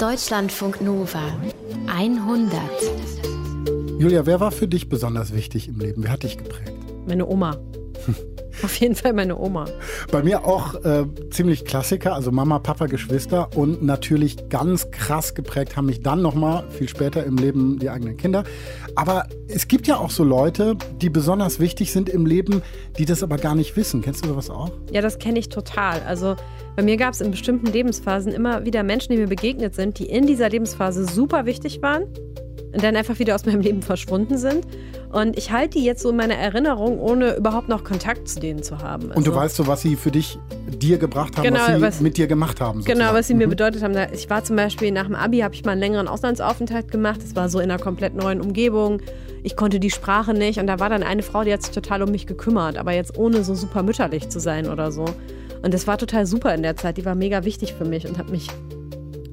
Deutschlandfunk Nova 100. Julia, wer war für dich besonders wichtig im Leben? Wer hat dich geprägt? Meine Oma. Auf jeden Fall meine Oma. Bei mir auch äh, ziemlich Klassiker, also Mama, Papa, Geschwister und natürlich ganz krass geprägt haben mich dann nochmal, viel später im Leben, die eigenen Kinder. Aber es gibt ja auch so Leute, die besonders wichtig sind im Leben, die das aber gar nicht wissen. Kennst du sowas auch? Ja, das kenne ich total. Also bei mir gab es in bestimmten Lebensphasen immer wieder Menschen, die mir begegnet sind, die in dieser Lebensphase super wichtig waren und dann einfach wieder aus meinem Leben verschwunden sind. Und ich halte die jetzt so in meiner Erinnerung, ohne überhaupt noch Kontakt zu denen zu haben. Also und du also weißt so, was sie für dich dir gebracht haben, genau, was sie was, mit dir gemacht haben. Sozusagen. Genau, was sie mhm. mir bedeutet haben. Ich war zum Beispiel nach dem Abi, habe ich mal einen längeren Auslandsaufenthalt gemacht. Das war so in einer komplett neuen Umgebung. Ich konnte die Sprache nicht und da war dann eine Frau, die hat sich total um mich gekümmert, aber jetzt ohne so super mütterlich zu sein oder so. Und das war total super in der Zeit. Die war mega wichtig für mich und hat mich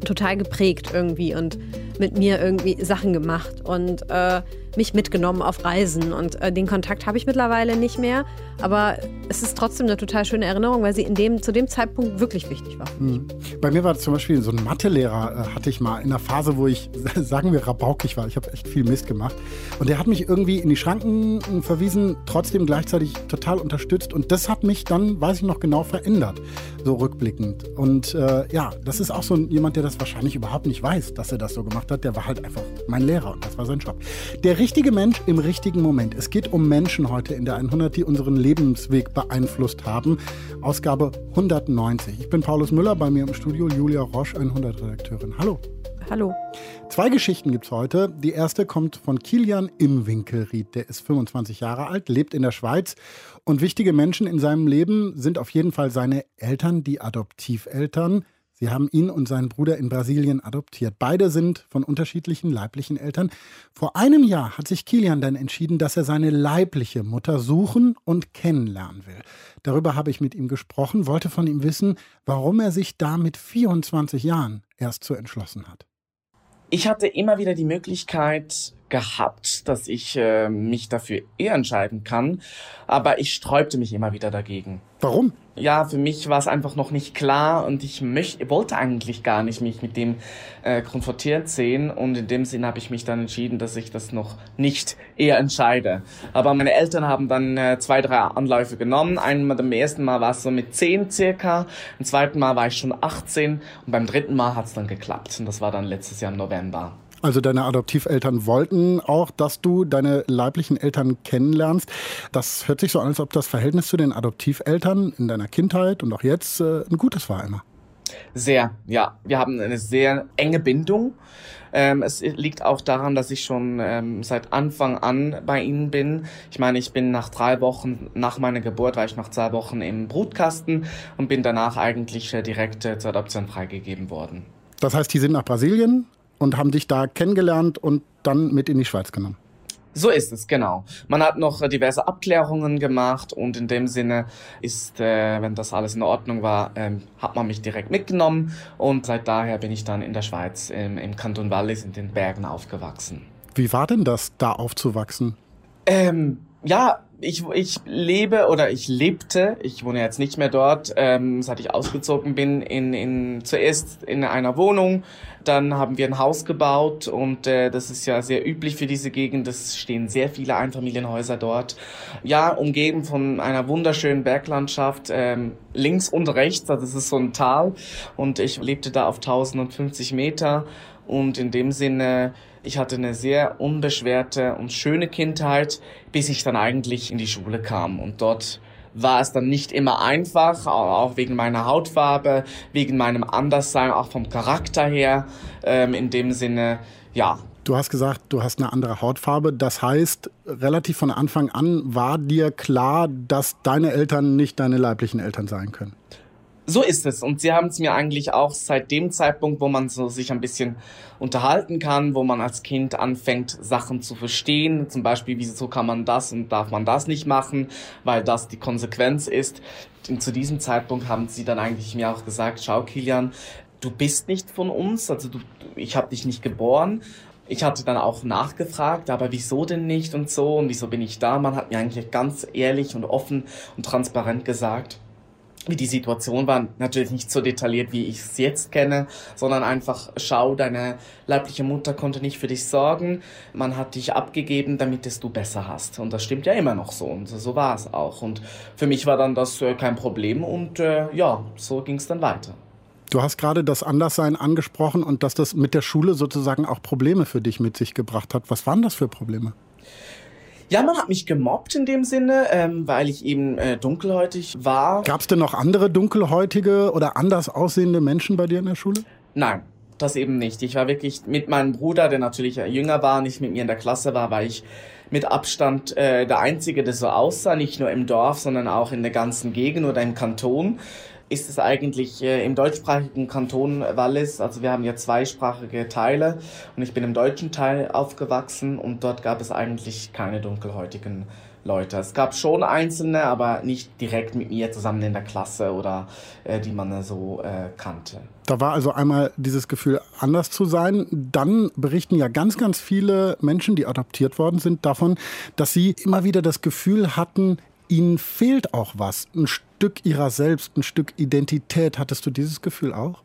total geprägt irgendwie und mit mir irgendwie Sachen gemacht und äh, mich mitgenommen auf Reisen. Und äh, den Kontakt habe ich mittlerweile nicht mehr. Aber es ist trotzdem eine total schöne Erinnerung, weil sie in dem, zu dem Zeitpunkt wirklich wichtig war. Mhm. Bei mir war zum Beispiel so ein Mathelehrer, äh, hatte ich mal in einer Phase, wo ich, sagen wir, rabaukig war. Ich habe echt viel Mist gemacht. Und der hat mich irgendwie in die Schranken verwiesen, trotzdem gleichzeitig total unterstützt. Und das hat mich dann, weiß ich noch genau, verändert, so rückblickend. Und äh, ja, das ist auch so jemand, der das wahrscheinlich überhaupt nicht weiß, dass er das so gemacht hat. Der war halt einfach mein Lehrer und das war sein Job. Der richtige Mensch im richtigen Moment. Es geht um Menschen heute in der 100, die unseren Lebensweg beeinflusst haben. Ausgabe 190. Ich bin Paulus Müller, bei mir im Studio Julia Roche, 100-Redakteurin. Hallo. Hallo. Zwei Geschichten gibt es heute. Die erste kommt von Kilian Imwinkelried. Der ist 25 Jahre alt, lebt in der Schweiz. Und wichtige Menschen in seinem Leben sind auf jeden Fall seine Eltern, die Adoptiveltern. Sie haben ihn und seinen Bruder in Brasilien adoptiert. Beide sind von unterschiedlichen leiblichen Eltern. Vor einem Jahr hat sich Kilian dann entschieden, dass er seine leibliche Mutter suchen und kennenlernen will. Darüber habe ich mit ihm gesprochen, wollte von ihm wissen, warum er sich da mit 24 Jahren erst so entschlossen hat. Ich hatte immer wieder die Möglichkeit gehabt, dass ich äh, mich dafür eher entscheiden kann, aber ich sträubte mich immer wieder dagegen. Warum? ja, für mich war es einfach noch nicht klar und ich möchte, wollte eigentlich gar nicht mich mit dem äh, konfrontiert sehen und in dem Sinn habe ich mich dann entschieden, dass ich das noch nicht eher entscheide. Aber meine Eltern haben dann äh, zwei, drei Anläufe genommen. Einmal beim ersten Mal war es so mit zehn circa, beim zweiten Mal war ich schon 18 und beim dritten Mal hat es dann geklappt und das war dann letztes Jahr im November. Also deine Adoptiveltern wollten auch, dass du deine leiblichen Eltern kennenlernst. Das hört sich so an, als ob das Verhältnis zu den Adoptiveltern in deiner Kindheit und auch jetzt äh, ein gutes war immer. Sehr, ja. Wir haben eine sehr enge Bindung. Ähm, es liegt auch daran, dass ich schon ähm, seit Anfang an bei ihnen bin. Ich meine, ich bin nach drei Wochen nach meiner Geburt, war ich nach zwei Wochen im Brutkasten und bin danach eigentlich äh, direkt äh, zur Adoption freigegeben worden. Das heißt, die sind nach Brasilien und haben dich da kennengelernt und dann mit in die Schweiz genommen. So ist es, genau. Man hat noch äh, diverse Abklärungen gemacht und in dem Sinne ist, äh, wenn das alles in Ordnung war, ähm, hat man mich direkt mitgenommen und seit daher bin ich dann in der Schweiz im, im Kanton Wallis in den Bergen aufgewachsen. Wie war denn das, da aufzuwachsen? Ähm, ja, ich, ich lebe oder ich lebte, ich wohne jetzt nicht mehr dort, ähm, seit ich ausgezogen bin, in, in, zuerst in einer Wohnung, dann haben wir ein Haus gebaut und äh, das ist ja sehr üblich für diese Gegend, es stehen sehr viele Einfamilienhäuser dort. Ja, umgeben von einer wunderschönen Berglandschaft, ähm, links und rechts, also es ist so ein Tal und ich lebte da auf 1050 Meter und in dem Sinne ich hatte eine sehr unbeschwerte und schöne Kindheit, bis ich dann eigentlich in die Schule kam. Und dort war es dann nicht immer einfach, auch wegen meiner Hautfarbe, wegen meinem Anderssein, auch vom Charakter her. Ähm, in dem Sinne, ja, Du hast gesagt, du hast eine andere Hautfarbe. Das heißt, relativ von Anfang an war dir klar, dass deine Eltern nicht deine leiblichen Eltern sein können. So ist es. Und sie haben es mir eigentlich auch seit dem Zeitpunkt, wo man so sich ein bisschen unterhalten kann, wo man als Kind anfängt, Sachen zu verstehen. Zum Beispiel, wieso kann man das und darf man das nicht machen, weil das die Konsequenz ist. Und zu diesem Zeitpunkt haben sie dann eigentlich mir auch gesagt, schau Kilian, du bist nicht von uns, also du, ich habe dich nicht geboren. Ich hatte dann auch nachgefragt, aber wieso denn nicht und so und wieso bin ich da? Man hat mir eigentlich ganz ehrlich und offen und transparent gesagt, die Situation war. Natürlich nicht so detailliert, wie ich es jetzt kenne, sondern einfach schau, deine leibliche Mutter konnte nicht für dich sorgen. Man hat dich abgegeben, damit es du besser hast. Und das stimmt ja immer noch so. Und so war es auch. Und für mich war dann das äh, kein Problem. Und äh, ja, so ging es dann weiter. Du hast gerade das Anderssein angesprochen und dass das mit der Schule sozusagen auch Probleme für dich mit sich gebracht hat. Was waren das für Probleme? Ja, man hat mich gemobbt in dem Sinne, ähm, weil ich eben äh, dunkelhäutig war. Gab es denn noch andere dunkelhäutige oder anders aussehende Menschen bei dir in der Schule? Nein, das eben nicht. Ich war wirklich mit meinem Bruder, der natürlich jünger war, nicht mit mir in der Klasse war, war ich mit Abstand äh, der Einzige, der so aussah, nicht nur im Dorf, sondern auch in der ganzen Gegend oder im Kanton ist es eigentlich äh, im deutschsprachigen Kanton Wallis, also wir haben ja zweisprachige Teile und ich bin im deutschen Teil aufgewachsen und dort gab es eigentlich keine dunkelhäutigen Leute. Es gab schon einzelne, aber nicht direkt mit mir zusammen in der Klasse oder äh, die man so äh, kannte. Da war also einmal dieses Gefühl, anders zu sein. Dann berichten ja ganz, ganz viele Menschen, die adoptiert worden sind, davon, dass sie immer wieder das Gefühl hatten, ihnen fehlt auch was. Ein Stück ihrer selbst, ein Stück Identität. Hattest du dieses Gefühl auch?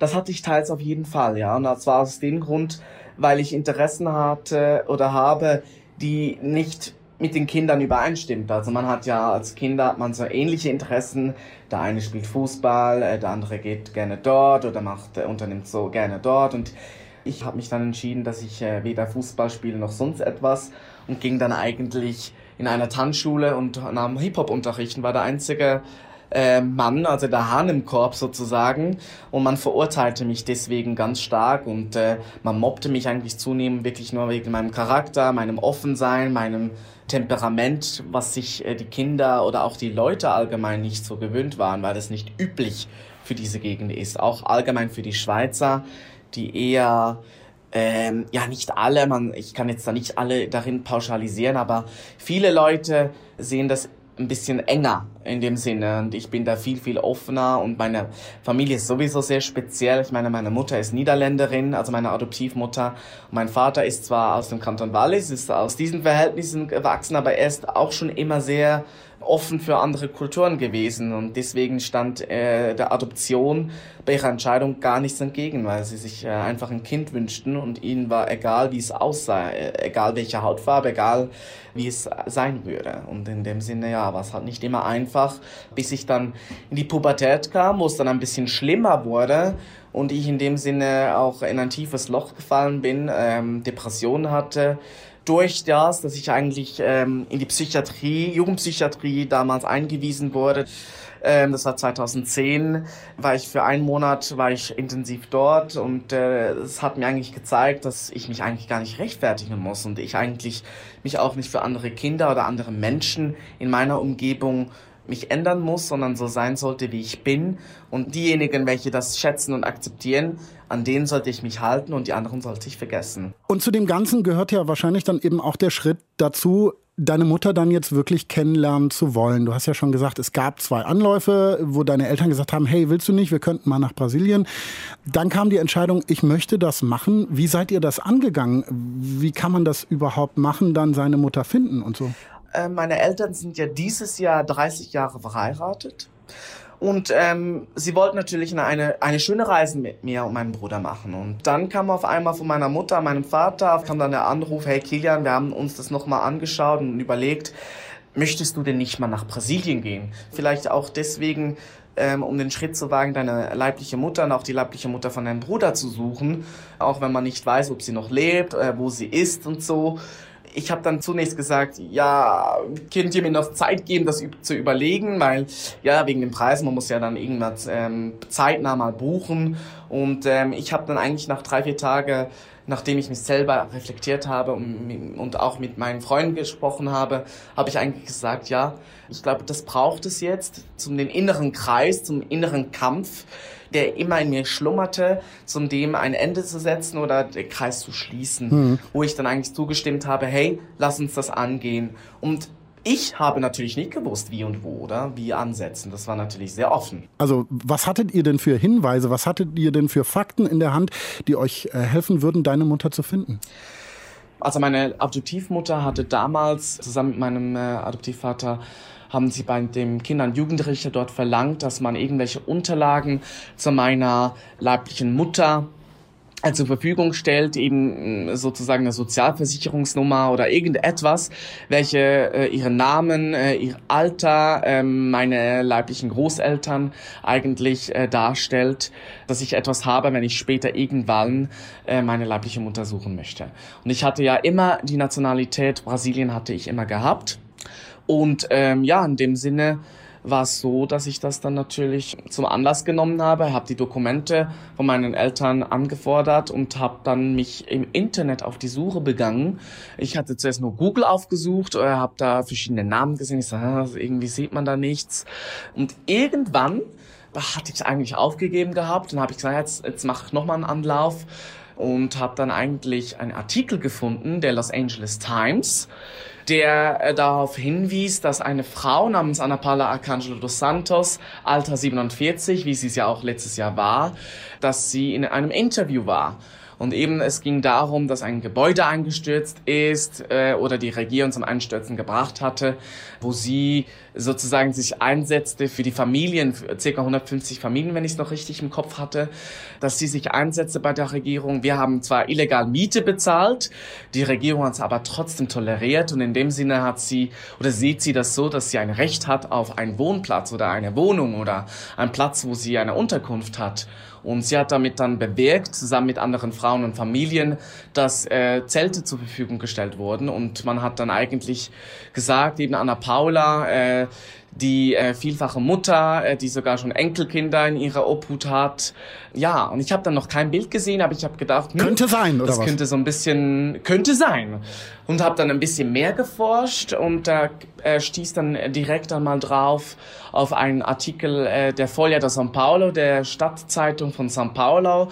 Das hatte ich teils auf jeden Fall, ja. Und das war aus dem Grund, weil ich Interessen hatte oder habe, die nicht mit den Kindern übereinstimmt. Also man hat ja als Kinder hat man so ähnliche Interessen. Der eine spielt Fußball, äh, der andere geht gerne dort oder macht unternimmt so gerne dort und ich habe mich dann entschieden, dass ich äh, weder Fußball spiele noch sonst etwas und ging dann eigentlich in einer Tanzschule und nahm Hip-Hop-Unterricht und war der einzige äh, Mann, also der Hahn im Korb sozusagen. Und man verurteilte mich deswegen ganz stark und äh, man mobbte mich eigentlich zunehmend wirklich nur wegen meinem Charakter, meinem Offensein, meinem Temperament, was sich äh, die Kinder oder auch die Leute allgemein nicht so gewöhnt waren, weil das nicht üblich für diese Gegend ist. Auch allgemein für die Schweizer, die eher ähm, ja, nicht alle, man, ich kann jetzt da nicht alle darin pauschalisieren, aber viele Leute sehen das ein bisschen enger in dem Sinne und ich bin da viel, viel offener und meine Familie ist sowieso sehr speziell. Ich meine, meine Mutter ist Niederländerin, also meine Adoptivmutter. Mein Vater ist zwar aus dem Kanton Wallis, ist aus diesen Verhältnissen gewachsen, aber er ist auch schon immer sehr offen für andere Kulturen gewesen und deswegen stand äh, der Adoption bei ihrer Entscheidung gar nichts entgegen, weil sie sich äh, einfach ein Kind wünschten und ihnen war egal, wie es aussah, äh, egal welche Hautfarbe, egal wie es sein würde. Und in dem Sinne, ja, war es halt nicht immer einfach, bis ich dann in die Pubertät kam, wo es dann ein bisschen schlimmer wurde und ich in dem Sinne auch in ein tiefes Loch gefallen bin, ähm, Depressionen hatte, durch das, dass ich eigentlich ähm, in die Psychiatrie, Jugendpsychiatrie damals eingewiesen wurde. Ähm, das war 2010, war ich für einen Monat, war ich intensiv dort und äh, es hat mir eigentlich gezeigt, dass ich mich eigentlich gar nicht rechtfertigen muss und ich eigentlich mich auch nicht für andere Kinder oder andere Menschen in meiner Umgebung mich ändern muss, sondern so sein sollte, wie ich bin. Und diejenigen, welche das schätzen und akzeptieren, an denen sollte ich mich halten und die anderen sollte ich vergessen. Und zu dem Ganzen gehört ja wahrscheinlich dann eben auch der Schritt dazu, deine Mutter dann jetzt wirklich kennenlernen zu wollen. Du hast ja schon gesagt, es gab zwei Anläufe, wo deine Eltern gesagt haben, hey, willst du nicht, wir könnten mal nach Brasilien. Dann kam die Entscheidung, ich möchte das machen. Wie seid ihr das angegangen? Wie kann man das überhaupt machen, dann seine Mutter finden und so? Äh, meine Eltern sind ja dieses Jahr 30 Jahre verheiratet. Und ähm, sie wollten natürlich eine, eine schöne Reise mit mir und meinem Bruder machen. Und dann kam auf einmal von meiner Mutter, meinem Vater, kam dann der Anruf, hey Kilian, wir haben uns das nochmal angeschaut und überlegt, möchtest du denn nicht mal nach Brasilien gehen? Vielleicht auch deswegen, ähm, um den Schritt zu wagen, deine leibliche Mutter und auch die leibliche Mutter von deinem Bruder zu suchen, auch wenn man nicht weiß, ob sie noch lebt, äh, wo sie ist und so ich habe dann zunächst gesagt, ja, könnt ihr mir noch Zeit geben, das zu überlegen, weil ja, wegen den Preisen, man muss ja dann irgendwas ähm, zeitnah mal buchen. Und ähm, ich habe dann eigentlich nach drei, vier Tagen, nachdem ich mich selber reflektiert habe und, und auch mit meinen Freunden gesprochen habe, habe ich eigentlich gesagt, ja, ich glaube, das braucht es jetzt zum den inneren Kreis, zum inneren Kampf der immer in mir schlummerte, zum dem ein Ende zu setzen oder den Kreis zu schließen, mhm. wo ich dann eigentlich zugestimmt habe, hey, lass uns das angehen. Und ich habe natürlich nicht gewusst, wie und wo oder wie ansetzen. Das war natürlich sehr offen. Also, was hattet ihr denn für Hinweise, was hattet ihr denn für Fakten in der Hand, die euch äh, helfen würden, deine Mutter zu finden? Also meine Adoptivmutter hatte damals zusammen mit meinem äh, Adoptivvater haben sie bei dem Kinder- und Jugendrichter dort verlangt, dass man irgendwelche Unterlagen zu meiner leiblichen Mutter äh, zur Verfügung stellt, eben äh, sozusagen eine Sozialversicherungsnummer oder irgendetwas, welche äh, ihren Namen, äh, ihr Alter, äh, meine leiblichen Großeltern eigentlich äh, darstellt, dass ich etwas habe, wenn ich später irgendwann äh, meine leibliche Mutter suchen möchte. Und ich hatte ja immer die Nationalität Brasilien hatte ich immer gehabt. Und ähm, ja, in dem Sinne war es so, dass ich das dann natürlich zum Anlass genommen habe, habe die Dokumente von meinen Eltern angefordert und habe dann mich im Internet auf die Suche begangen. Ich hatte zuerst nur Google aufgesucht, oder habe da verschiedene Namen gesehen. Ich sage, irgendwie sieht man da nichts. Und irgendwann hatte ich es eigentlich aufgegeben gehabt und habe ich gesagt, jetzt, jetzt mache ich nochmal einen Anlauf und habe dann eigentlich einen Artikel gefunden der Los Angeles Times der äh, darauf hinwies, dass eine Frau namens Ana Paula Arcangelo dos Santos, Alter 47, wie sie es ja auch letztes Jahr war, dass sie in einem Interview war. Und eben es ging darum, dass ein Gebäude eingestürzt ist äh, oder die Regierung zum Einstürzen gebracht hatte, wo sie sozusagen sich einsetzte für die Familien, für ca. 150 Familien, wenn ich es noch richtig im Kopf hatte, dass sie sich einsetzte bei der Regierung. Wir haben zwar illegal Miete bezahlt, die Regierung hat es aber trotzdem toleriert und in dem Sinne hat sie oder sieht sie das so, dass sie ein Recht hat auf einen Wohnplatz oder eine Wohnung oder einen Platz, wo sie eine Unterkunft hat. Und sie hat damit dann bewirkt, zusammen mit anderen Frauen und Familien, dass äh, Zelte zur Verfügung gestellt wurden. Und man hat dann eigentlich gesagt, eben Anna Paula, äh, die äh, vielfache Mutter, äh, die sogar schon Enkelkinder in ihrer Obhut hat. Ja, und ich habe dann noch kein Bild gesehen, aber ich habe gedacht, hm, könnte sein, oder das was? könnte so ein bisschen, könnte sein. Und habe dann ein bisschen mehr geforscht und da äh, stieß dann direkt einmal drauf auf einen Artikel äh, der Foglia de São Paulo, der Stadtzeitung von São Paulo.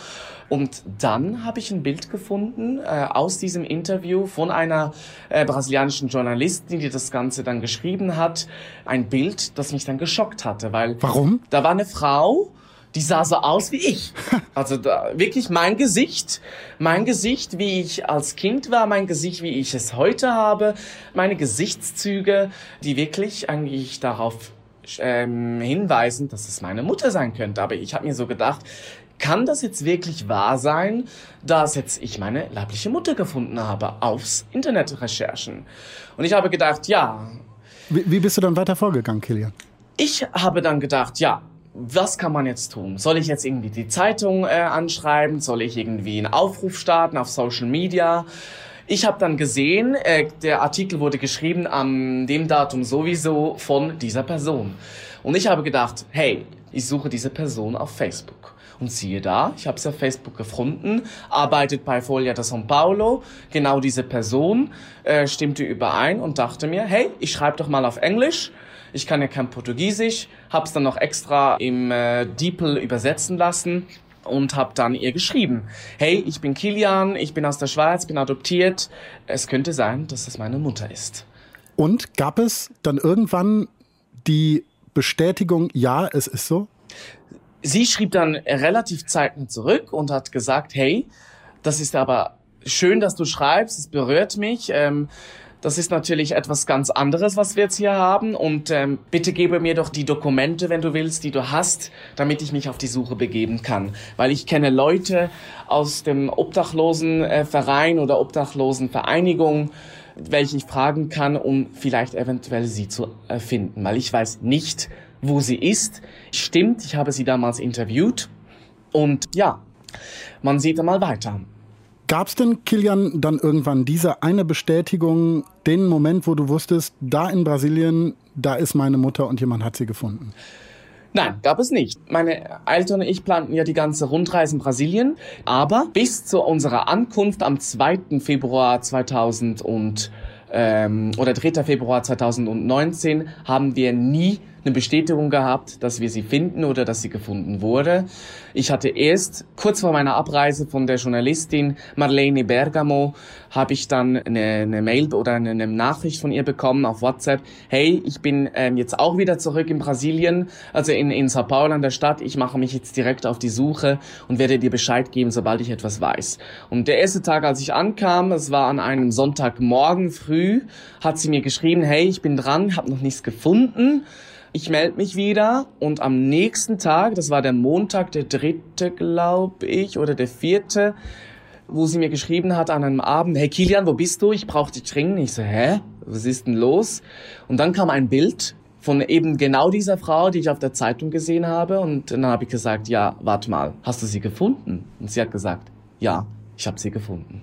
Und dann habe ich ein Bild gefunden äh, aus diesem Interview von einer äh, brasilianischen Journalistin, die das Ganze dann geschrieben hat. Ein Bild, das mich dann geschockt hatte, weil Warum? da war eine Frau, die sah so aus wie ich. Also da, wirklich mein Gesicht, mein Gesicht, wie ich als Kind war, mein Gesicht, wie ich es heute habe, meine Gesichtszüge, die wirklich eigentlich darauf ähm, hinweisen, dass es meine Mutter sein könnte. Aber ich habe mir so gedacht, kann das jetzt wirklich wahr sein, dass jetzt ich meine leibliche Mutter gefunden habe aufs Internetrecherchen? Und ich habe gedacht, ja. Wie, wie bist du dann weiter vorgegangen, Kilian? Ich habe dann gedacht, ja, was kann man jetzt tun? Soll ich jetzt irgendwie die Zeitung äh, anschreiben? Soll ich irgendwie einen Aufruf starten auf Social Media? Ich habe dann gesehen, äh, der Artikel wurde geschrieben an dem Datum sowieso von dieser Person. Und ich habe gedacht, hey, ich suche diese Person auf Facebook. Und siehe da, ich habe sie auf Facebook gefunden, arbeitet bei Folia de São Paulo, genau diese Person äh, stimmte überein und dachte mir, hey, ich schreibe doch mal auf Englisch, ich kann ja kein Portugiesisch, hab's dann noch extra im äh, DeepL übersetzen lassen und habe dann ihr geschrieben, hey, ich bin Kilian, ich bin aus der Schweiz, bin adoptiert, es könnte sein, dass es meine Mutter ist. Und gab es dann irgendwann die Bestätigung, ja, es ist so? Sie schrieb dann relativ zeitnah zurück und hat gesagt, hey, das ist aber schön, dass du schreibst, es berührt mich. Ähm, das ist natürlich etwas ganz anderes, was wir jetzt hier haben. Und ähm, bitte gebe mir doch die Dokumente, wenn du willst, die du hast, damit ich mich auf die Suche begeben kann. Weil ich kenne Leute aus dem Obdachlosenverein oder Obdachlosenvereinigung, welche ich fragen kann, um vielleicht eventuell sie zu äh, finden. Weil ich weiß nicht, wo sie ist. Stimmt, ich habe sie damals interviewt. Und ja, man sieht einmal weiter. Gab es denn, Kilian, dann irgendwann diese eine Bestätigung, den Moment, wo du wusstest, da in Brasilien, da ist meine Mutter und jemand hat sie gefunden? Nein, gab es nicht. Meine Eltern und ich planten ja die ganze Rundreise in Brasilien, aber bis zu unserer Ankunft am 2. Februar 2000 und, ähm, oder 3. Februar 2019 haben wir nie eine Bestätigung gehabt, dass wir sie finden oder dass sie gefunden wurde. Ich hatte erst kurz vor meiner Abreise von der Journalistin Marlene Bergamo habe ich dann eine, eine Mail oder eine, eine, Nachricht von ihr bekommen auf WhatsApp. Hey, ich bin ähm, jetzt auch wieder zurück in Brasilien, also in, in Sao Paulo an der Stadt. Ich mache mich jetzt direkt auf die Suche und werde dir Bescheid geben, sobald ich etwas weiß. Und der erste Tag, als ich ankam, es war an einem Sonntagmorgen früh, hat sie mir geschrieben, hey, ich bin dran, habe noch nichts gefunden. Ich melde mich wieder und am nächsten Tag, das war der Montag, der dritte, glaube ich, oder der vierte, wo sie mir geschrieben hat an einem Abend, hey Kilian, wo bist du? Ich brauche dich dringend. Ich so, hä? Was ist denn los? Und dann kam ein Bild von eben genau dieser Frau, die ich auf der Zeitung gesehen habe. Und dann habe ich gesagt, ja, warte mal, hast du sie gefunden? Und sie hat gesagt, ja, ich habe sie gefunden.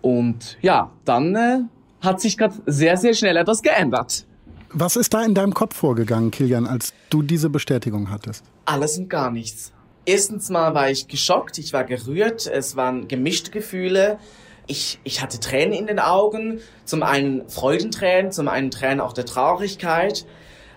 Und ja, dann äh, hat sich gerade sehr, sehr schnell etwas geändert. Was ist da in deinem Kopf vorgegangen, Kilian, als du diese Bestätigung hattest? Alles und gar nichts. Erstens mal war ich geschockt, ich war gerührt, es waren gemischte Gefühle. Ich, ich hatte Tränen in den Augen, zum einen Freudentränen, zum einen Tränen auch der Traurigkeit,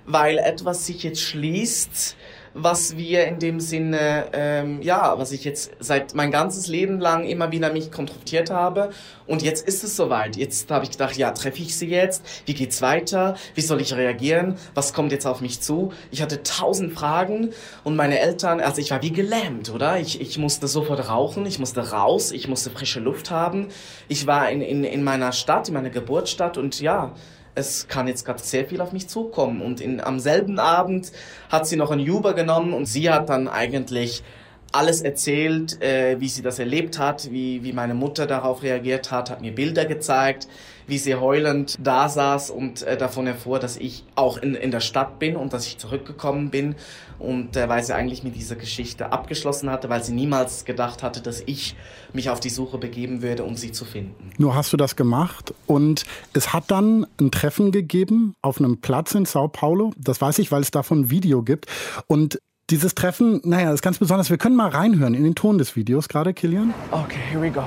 weil etwas sich jetzt schließt, was wir in dem Sinne, ähm, ja, was ich jetzt seit mein ganzes Leben lang immer wieder mich konfrontiert habe. Und jetzt ist es soweit. Jetzt habe ich gedacht, ja, treffe ich sie jetzt? Wie geht's weiter? Wie soll ich reagieren? Was kommt jetzt auf mich zu? Ich hatte tausend Fragen und meine Eltern, also ich war wie gelähmt, oder? Ich, ich musste sofort rauchen, ich musste raus, ich musste frische Luft haben. Ich war in, in, in meiner Stadt, in meiner Geburtsstadt und ja, es kann jetzt gerade sehr viel auf mich zukommen. Und in, am selben Abend hat sie noch ein Uber genommen und sie hat dann eigentlich alles erzählt, äh, wie sie das erlebt hat, wie, wie meine Mutter darauf reagiert hat, hat mir Bilder gezeigt, wie sie heulend da saß und äh, davon erfuhr, dass ich auch in, in der Stadt bin und dass ich zurückgekommen bin und äh, weil sie eigentlich mit dieser Geschichte abgeschlossen hatte, weil sie niemals gedacht hatte, dass ich mich auf die Suche begeben würde, um sie zu finden. Nur hast du das gemacht und es hat dann ein Treffen gegeben auf einem Platz in Sao Paulo. Das weiß ich, weil es davon ein Video gibt und dieses Treffen, naja, das ist ganz besonders. Wir können mal reinhören in den Ton des Videos gerade, Kilian. Okay, here we go.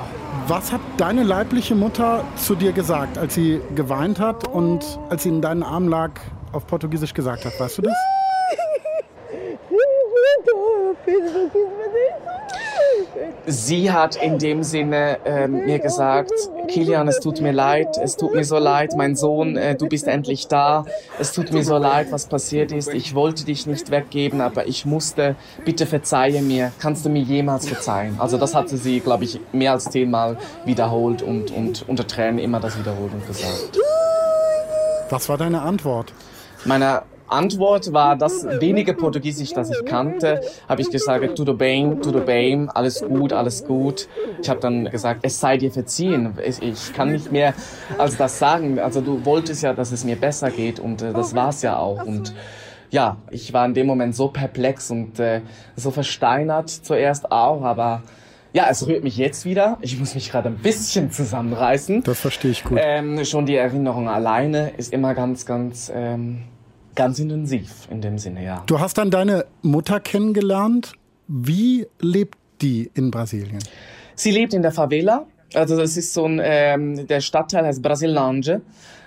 Was hat deine leibliche Mutter zu dir gesagt, als sie geweint hat und als sie in deinen Armen lag, auf Portugiesisch gesagt hat? Weißt du das? Sie hat in dem Sinne äh, mir gesagt, Kilian, es tut mir leid, es tut mir so leid, mein Sohn, äh, du bist endlich da. Es tut mir so leid, was passiert ist. Ich wollte dich nicht weggeben, aber ich musste. Bitte verzeihe mir. Kannst du mir jemals verzeihen? Also das hatte sie, glaube ich, mehr als zehnmal wiederholt und, und unter Tränen immer das wiederholt und gesagt. Was war deine Antwort? Meine Antwort war das wenige Portugiesisch, das ich kannte, habe ich gesagt, tudo bem, tudo bem, alles gut, alles gut. Ich habe dann gesagt, es sei dir verziehen. Ich, ich, kann nicht mehr als das sagen. Also du wolltest ja, dass es mir besser geht und äh, das war's ja auch. Und ja, ich war in dem Moment so perplex und äh, so versteinert zuerst auch, aber ja, es rührt mich jetzt wieder. Ich muss mich gerade ein bisschen zusammenreißen. Das verstehe ich gut. Ähm, schon die Erinnerung alleine ist immer ganz, ganz ähm, ganz intensiv in dem Sinne, ja. Du hast dann deine Mutter kennengelernt. Wie lebt die in Brasilien? Sie lebt in der Favela. Also das ist so ein, ähm, der Stadtteil heißt Brasilange,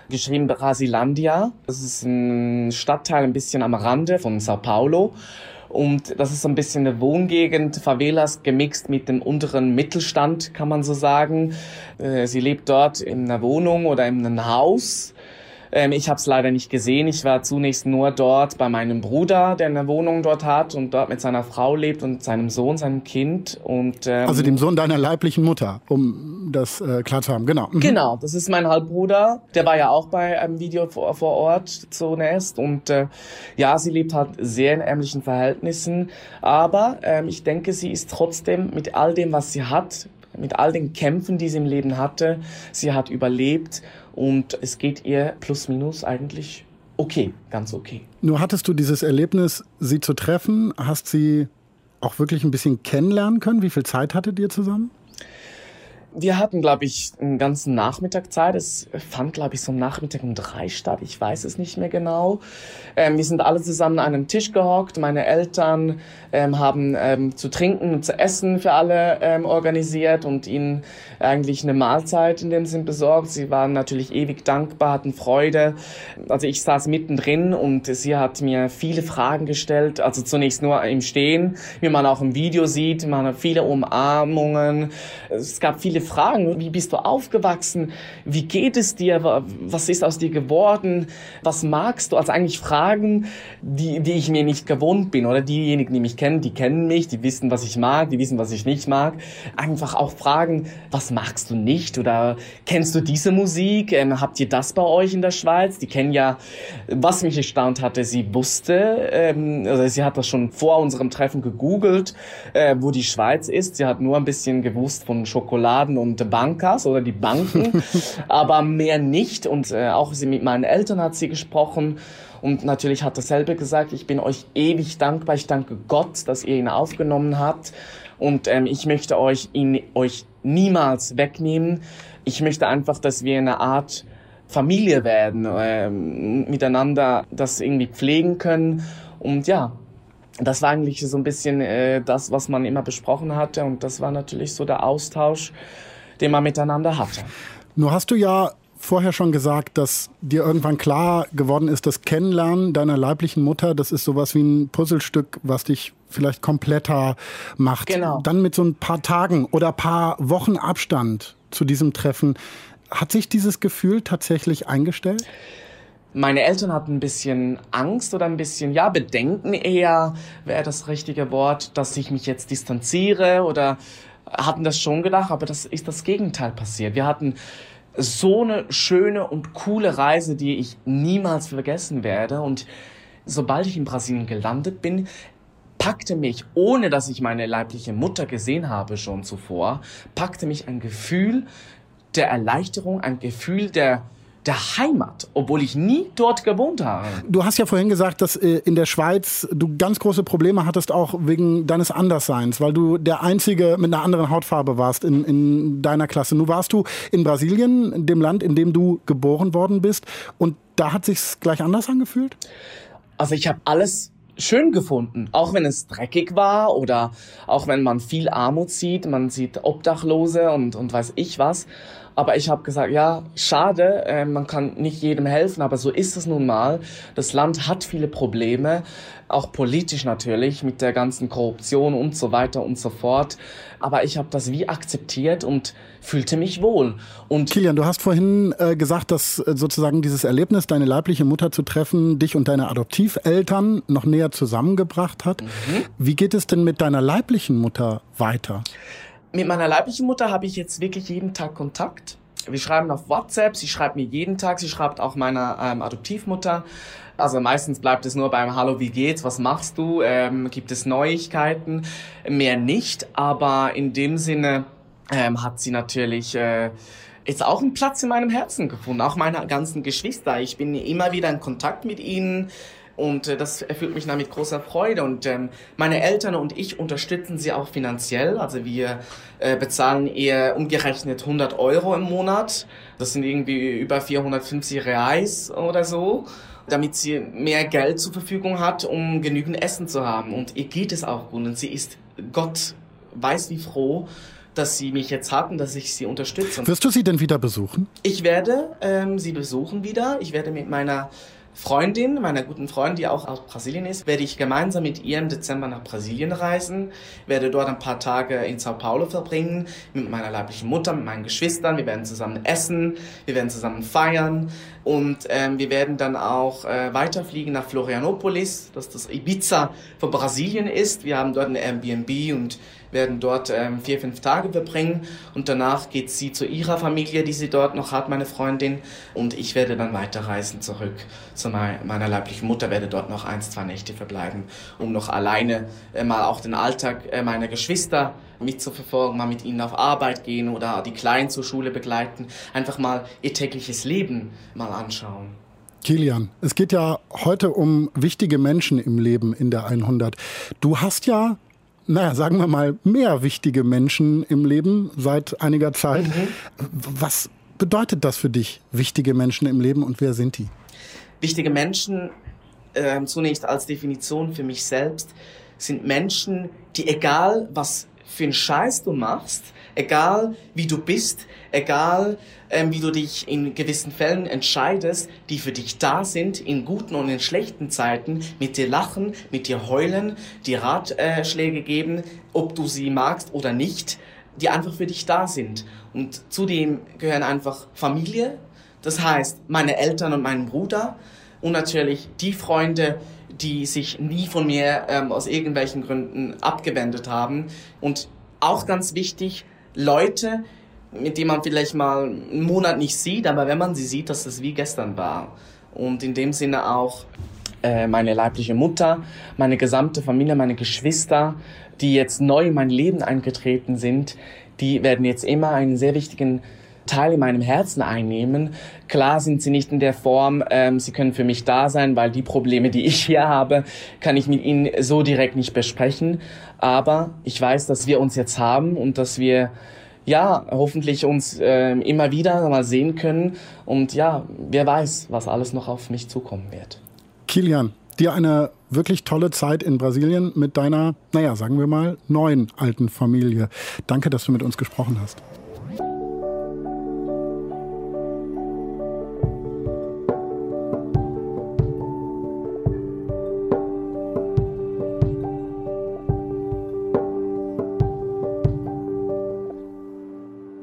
geschrieben Brasilandia. Das ist ein Stadtteil ein bisschen am Rande von Sao Paulo. Und das ist so ein bisschen eine Wohngegend, Favelas gemixt mit dem unteren Mittelstand, kann man so sagen. Äh, sie lebt dort in einer Wohnung oder in einem Haus ähm, ich habe es leider nicht gesehen. Ich war zunächst nur dort bei meinem Bruder, der eine Wohnung dort hat und dort mit seiner Frau lebt und seinem Sohn, seinem Kind. Und, ähm, also dem Sohn deiner leiblichen Mutter, um das äh, klar zu haben. Genau. Mhm. Genau, das ist mein Halbbruder. Der war ja auch bei einem Video vor, vor Ort zunächst. Und äh, ja, sie lebt halt sehr in ärmlichen Verhältnissen. Aber ähm, ich denke, sie ist trotzdem mit all dem, was sie hat, mit all den Kämpfen, die sie im Leben hatte, sie hat überlebt und es geht ihr plus minus eigentlich okay, ganz okay. Nur hattest du dieses Erlebnis, sie zu treffen, hast sie auch wirklich ein bisschen kennenlernen können? Wie viel Zeit hattet ihr zusammen? Wir hatten, glaube ich, einen ganzen Nachmittag Zeit. Es fand, glaube ich, so am Nachmittag um drei statt. Ich weiß es nicht mehr genau. Ähm, wir sind alle zusammen an einem Tisch gehockt. Meine Eltern ähm, haben ähm, zu trinken und zu essen für alle ähm, organisiert und ihnen eigentlich eine Mahlzeit in dem Sinn besorgt. Sie waren natürlich ewig dankbar, hatten Freude. Also ich saß mittendrin und sie hat mir viele Fragen gestellt. Also zunächst nur im Stehen, wie man auch im Video sieht. Man hat viele Umarmungen. Es gab viele Fragen. Wie bist du aufgewachsen? Wie geht es dir? Was ist aus dir geworden? Was magst du? Also eigentlich Fragen, die, die ich mir nicht gewohnt bin. Oder diejenigen, die mich kennen, die kennen mich, die wissen, was ich mag, die wissen, was ich nicht mag. Einfach auch Fragen, was magst du nicht? Oder kennst du diese Musik? Ähm, habt ihr das bei euch in der Schweiz? Die kennen ja, was mich erstaunt hatte, sie wusste, ähm, also sie hat das schon vor unserem Treffen gegoogelt, äh, wo die Schweiz ist. Sie hat nur ein bisschen gewusst von Schokoladen und Bankas oder die Banken, aber mehr nicht. Und äh, auch sie mit meinen Eltern hat sie gesprochen. Und natürlich hat dasselbe gesagt, ich bin euch ewig dankbar, ich danke Gott, dass ihr ihn aufgenommen habt. Und ähm, ich möchte euch ihn euch niemals wegnehmen. Ich möchte einfach, dass wir eine Art Familie werden, ähm, miteinander das irgendwie pflegen können. Und ja, das war eigentlich so ein bisschen äh, das, was man immer besprochen hatte. Und das war natürlich so der Austausch, den man miteinander hatte. Nur hast du ja vorher schon gesagt, dass dir irgendwann klar geworden ist, das Kennenlernen deiner leiblichen Mutter, das ist sowas wie ein Puzzlestück, was dich vielleicht kompletter macht. Genau. Dann mit so ein paar Tagen oder paar Wochen Abstand zu diesem Treffen, hat sich dieses Gefühl tatsächlich eingestellt? Meine Eltern hatten ein bisschen Angst oder ein bisschen, ja, Bedenken eher, wäre das richtige Wort, dass ich mich jetzt distanziere oder hatten das schon gedacht, aber das ist das Gegenteil passiert. Wir hatten so eine schöne und coole Reise, die ich niemals vergessen werde. Und sobald ich in Brasilien gelandet bin, packte mich, ohne dass ich meine leibliche Mutter gesehen habe schon zuvor, packte mich ein Gefühl der Erleichterung, ein Gefühl der der Heimat, obwohl ich nie dort gewohnt habe. Du hast ja vorhin gesagt, dass äh, in der Schweiz du ganz große Probleme hattest, auch wegen deines Andersseins, weil du der Einzige mit einer anderen Hautfarbe warst in, in deiner Klasse. Nun warst du in Brasilien, dem Land, in dem du geboren worden bist, und da hat sich's gleich anders angefühlt? Also ich habe alles schön gefunden, auch wenn es dreckig war oder auch wenn man viel Armut sieht, man sieht Obdachlose und, und weiß ich was. Aber ich habe gesagt, ja, schade, äh, man kann nicht jedem helfen, aber so ist es nun mal. Das Land hat viele Probleme, auch politisch natürlich, mit der ganzen Korruption und so weiter und so fort. Aber ich habe das wie akzeptiert und fühlte mich wohl. Und Kilian, du hast vorhin äh, gesagt, dass äh, sozusagen dieses Erlebnis, deine leibliche Mutter zu treffen, dich und deine Adoptiveltern noch näher zusammengebracht hat. Mhm. Wie geht es denn mit deiner leiblichen Mutter weiter? Mit meiner leiblichen Mutter habe ich jetzt wirklich jeden Tag Kontakt. Wir schreiben auf WhatsApp, sie schreibt mir jeden Tag, sie schreibt auch meiner ähm, Adoptivmutter. Also meistens bleibt es nur beim Hallo, wie geht's, was machst du, ähm, gibt es Neuigkeiten, mehr nicht, aber in dem Sinne ähm, hat sie natürlich äh, jetzt auch einen Platz in meinem Herzen gefunden, auch meine ganzen Geschwister. Ich bin immer wieder in Kontakt mit ihnen, und äh, das erfüllt mich damit großer Freude. Und ähm, meine Eltern und ich unterstützen sie auch finanziell. Also wir äh, bezahlen ihr umgerechnet 100 Euro im Monat. Das sind irgendwie über 450 Reais oder so damit sie mehr Geld zur Verfügung hat, um genügend Essen zu haben. Und ihr geht es auch gut. Und sie ist, Gott weiß wie froh, dass sie mich jetzt hat und dass ich sie unterstütze. Wirst du sie denn wieder besuchen? Ich werde ähm, sie besuchen wieder. Ich werde mit meiner Freundin, meiner guten Freundin, die auch aus Brasilien ist, werde ich gemeinsam mit ihr im Dezember nach Brasilien reisen, werde dort ein paar Tage in Sao Paulo verbringen, mit meiner leiblichen Mutter, mit meinen Geschwistern. Wir werden zusammen essen, wir werden zusammen feiern und ähm, wir werden dann auch äh, weiterfliegen nach Florianopolis, das das Ibiza von Brasilien ist. Wir haben dort eine Airbnb und werden dort ähm, vier, fünf Tage verbringen und danach geht sie zu ihrer Familie, die sie dort noch hat, meine Freundin, und ich werde dann weiterreisen zurück zu meiner leiblichen Mutter, werde dort noch ein, zwei Nächte verbleiben, um noch alleine äh, mal auch den Alltag äh, meiner Geschwister mitzuverfolgen, mal mit ihnen auf Arbeit gehen oder die Kleinen zur Schule begleiten, einfach mal ihr tägliches Leben mal anschauen. Kilian, es geht ja heute um wichtige Menschen im Leben in der 100. Du hast ja naja, sagen wir mal, mehr wichtige Menschen im Leben seit einiger Zeit. Mhm. Was bedeutet das für dich, wichtige Menschen im Leben und wer sind die? Wichtige Menschen, äh, zunächst als Definition für mich selbst, sind Menschen, die egal was für einen Scheiß du machst, egal wie du bist, egal ähm, wie du dich in gewissen Fällen entscheidest, die für dich da sind, in guten und in schlechten Zeiten, mit dir lachen, mit dir heulen, dir Ratschläge geben, ob du sie magst oder nicht, die einfach für dich da sind. Und zudem gehören einfach Familie, das heißt meine Eltern und mein Bruder und natürlich die Freunde, die sich nie von mir ähm, aus irgendwelchen Gründen abgewendet haben. Und auch ganz wichtig, Leute, mit denen man vielleicht mal einen Monat nicht sieht, aber wenn man sie sieht, dass es wie gestern war. Und in dem Sinne auch äh, meine leibliche Mutter, meine gesamte Familie, meine Geschwister, die jetzt neu in mein Leben eingetreten sind, die werden jetzt immer einen sehr wichtigen Teil in meinem Herzen einnehmen. Klar sind sie nicht in der Form, ähm, sie können für mich da sein, weil die Probleme, die ich hier habe, kann ich mit ihnen so direkt nicht besprechen. Aber ich weiß, dass wir uns jetzt haben und dass wir ja, hoffentlich uns äh, immer wieder mal sehen können. Und ja, wer weiß, was alles noch auf mich zukommen wird. Kilian, dir eine wirklich tolle Zeit in Brasilien mit deiner, naja, sagen wir mal, neuen alten Familie. Danke, dass du mit uns gesprochen hast.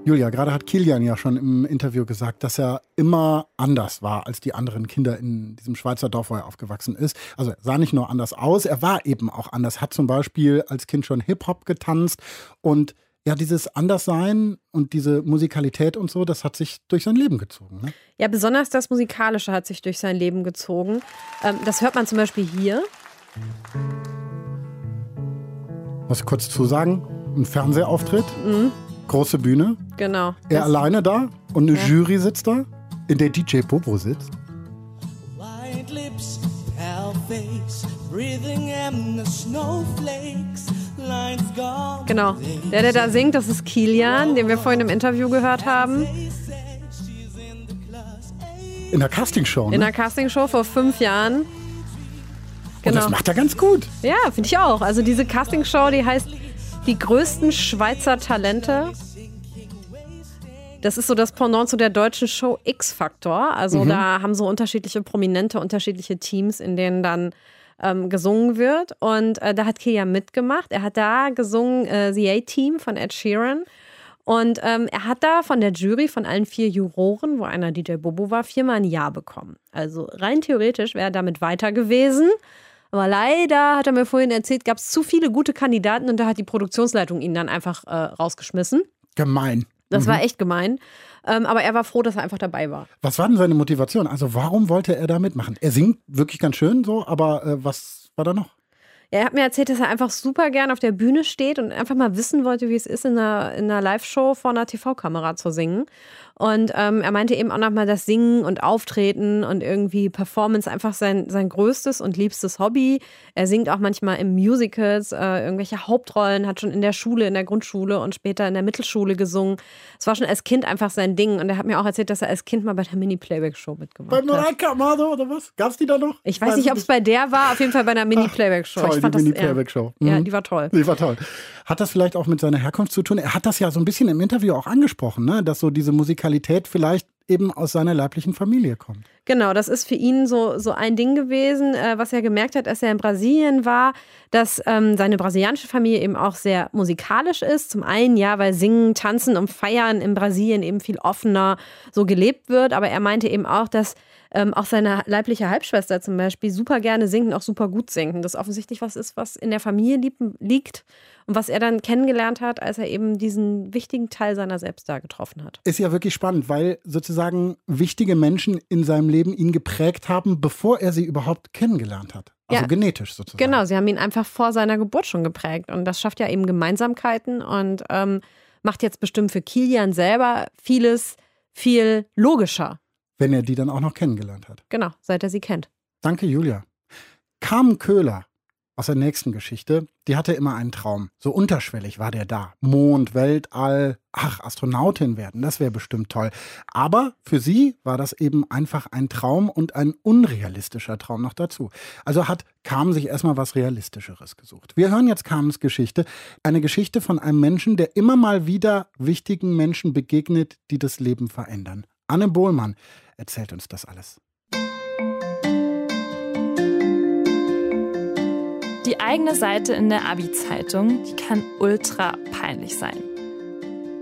Julia, gerade hat Kilian ja schon im Interview gesagt, dass er immer anders war als die anderen Kinder in diesem Schweizer Dorf, wo er aufgewachsen ist. Also er sah nicht nur anders aus, er war eben auch anders. Hat zum Beispiel als Kind schon Hip-Hop getanzt und ja, dieses Anderssein und diese Musikalität und so, das hat sich durch sein Leben gezogen. Ne? Ja, besonders das Musikalische hat sich durch sein Leben gezogen. Ähm, das hört man zum Beispiel hier. Was kurz zu sagen? Ein Fernsehauftritt? Mhm große Bühne. Genau. Er alleine da und eine ja. Jury sitzt da, in der DJ Popo sitzt. White lips, pale face, breathing in the snowflakes. Genau. Der, der da singt, das ist Kilian, den wir vorhin im Interview gehört haben. In der Castingshow. Ne? In der Castingshow vor fünf Jahren. Genau. Und das macht er ganz gut. Ja, finde ich auch. Also diese Castingshow, die heißt die größten Schweizer Talente. Das ist so das Pendant zu der deutschen Show X-Factor. Also mhm. da haben so unterschiedliche Prominente, unterschiedliche Teams, in denen dann ähm, gesungen wird. Und äh, da hat Kia mitgemacht. Er hat da gesungen äh, The A-Team von Ed Sheeran. Und ähm, er hat da von der Jury, von allen vier Juroren, wo einer DJ Bobo war, viermal ein Ja bekommen. Also rein theoretisch wäre er damit weiter gewesen. Aber leider, hat er mir vorhin erzählt, gab es zu viele gute Kandidaten und da hat die Produktionsleitung ihn dann einfach äh, rausgeschmissen. Gemein. Das mhm. war echt gemein. Ähm, aber er war froh, dass er einfach dabei war. Was war denn seine Motivation? Also warum wollte er da mitmachen? Er singt wirklich ganz schön so, aber äh, was war da noch? er hat mir erzählt, dass er einfach super gern auf der Bühne steht und einfach mal wissen wollte, wie es ist, in einer, in einer Live-Show vor einer TV-Kamera zu singen. Und ähm, er meinte eben auch nochmal, dass Singen und Auftreten und irgendwie Performance einfach sein, sein größtes und liebstes Hobby. Er singt auch manchmal in Musicals, äh, irgendwelche Hauptrollen, hat schon in der Schule, in der Grundschule und später in der Mittelschule gesungen. Es war schon als Kind einfach sein Ding. Und er hat mir auch erzählt, dass er als Kind mal bei der Mini-Playback-Show mitgemacht hat. Bei Mareike Amado oder was? Gab es die da noch? Ich weiß, nicht, ob es bei der war, auf jeden Fall bei einer Mini-Playback-Show. Toll, die Mini-Playback-Show. Ja, mhm. ja, die war toll. Die war toll. Hat das vielleicht auch mit seiner Herkunft zu tun? Er hat das ja so ein bisschen im Interview auch angesprochen, ne? dass so diese Musikalität vielleicht eben aus seiner leiblichen Familie kommt. Genau, das ist für ihn so, so ein Ding gewesen, äh, was er gemerkt hat, als er in Brasilien war, dass ähm, seine brasilianische Familie eben auch sehr musikalisch ist. Zum einen, ja, weil Singen, Tanzen und Feiern in Brasilien eben viel offener so gelebt wird. Aber er meinte eben auch, dass ähm, auch seine leibliche Halbschwester zum Beispiel super gerne singt und auch super gut singt. Und das offensichtlich was ist, was in der Familie liegt und was er dann kennengelernt hat, als er eben diesen wichtigen Teil seiner selbst da getroffen hat. Ist ja wirklich spannend, weil sozusagen wichtige Menschen in seinem Leben ihn geprägt haben, bevor er sie überhaupt kennengelernt hat. Also ja, genetisch sozusagen. Genau, sie haben ihn einfach vor seiner Geburt schon geprägt. Und das schafft ja eben Gemeinsamkeiten und ähm, macht jetzt bestimmt für Kilian selber vieles viel logischer. Wenn er die dann auch noch kennengelernt hat. Genau, seit er sie kennt. Danke, Julia. Carmen Köhler aus der nächsten Geschichte, die hatte immer einen Traum. So unterschwellig war der da. Mond, Weltall, ach, Astronautin werden, das wäre bestimmt toll. Aber für sie war das eben einfach ein Traum und ein unrealistischer Traum noch dazu. Also hat Carmen sich erstmal was Realistischeres gesucht. Wir hören jetzt Carmens Geschichte. Eine Geschichte von einem Menschen, der immer mal wieder wichtigen Menschen begegnet, die das Leben verändern. Anne Bohlmann erzählt uns das alles. Die eigene Seite in der Abi-Zeitung, die kann ultra peinlich sein.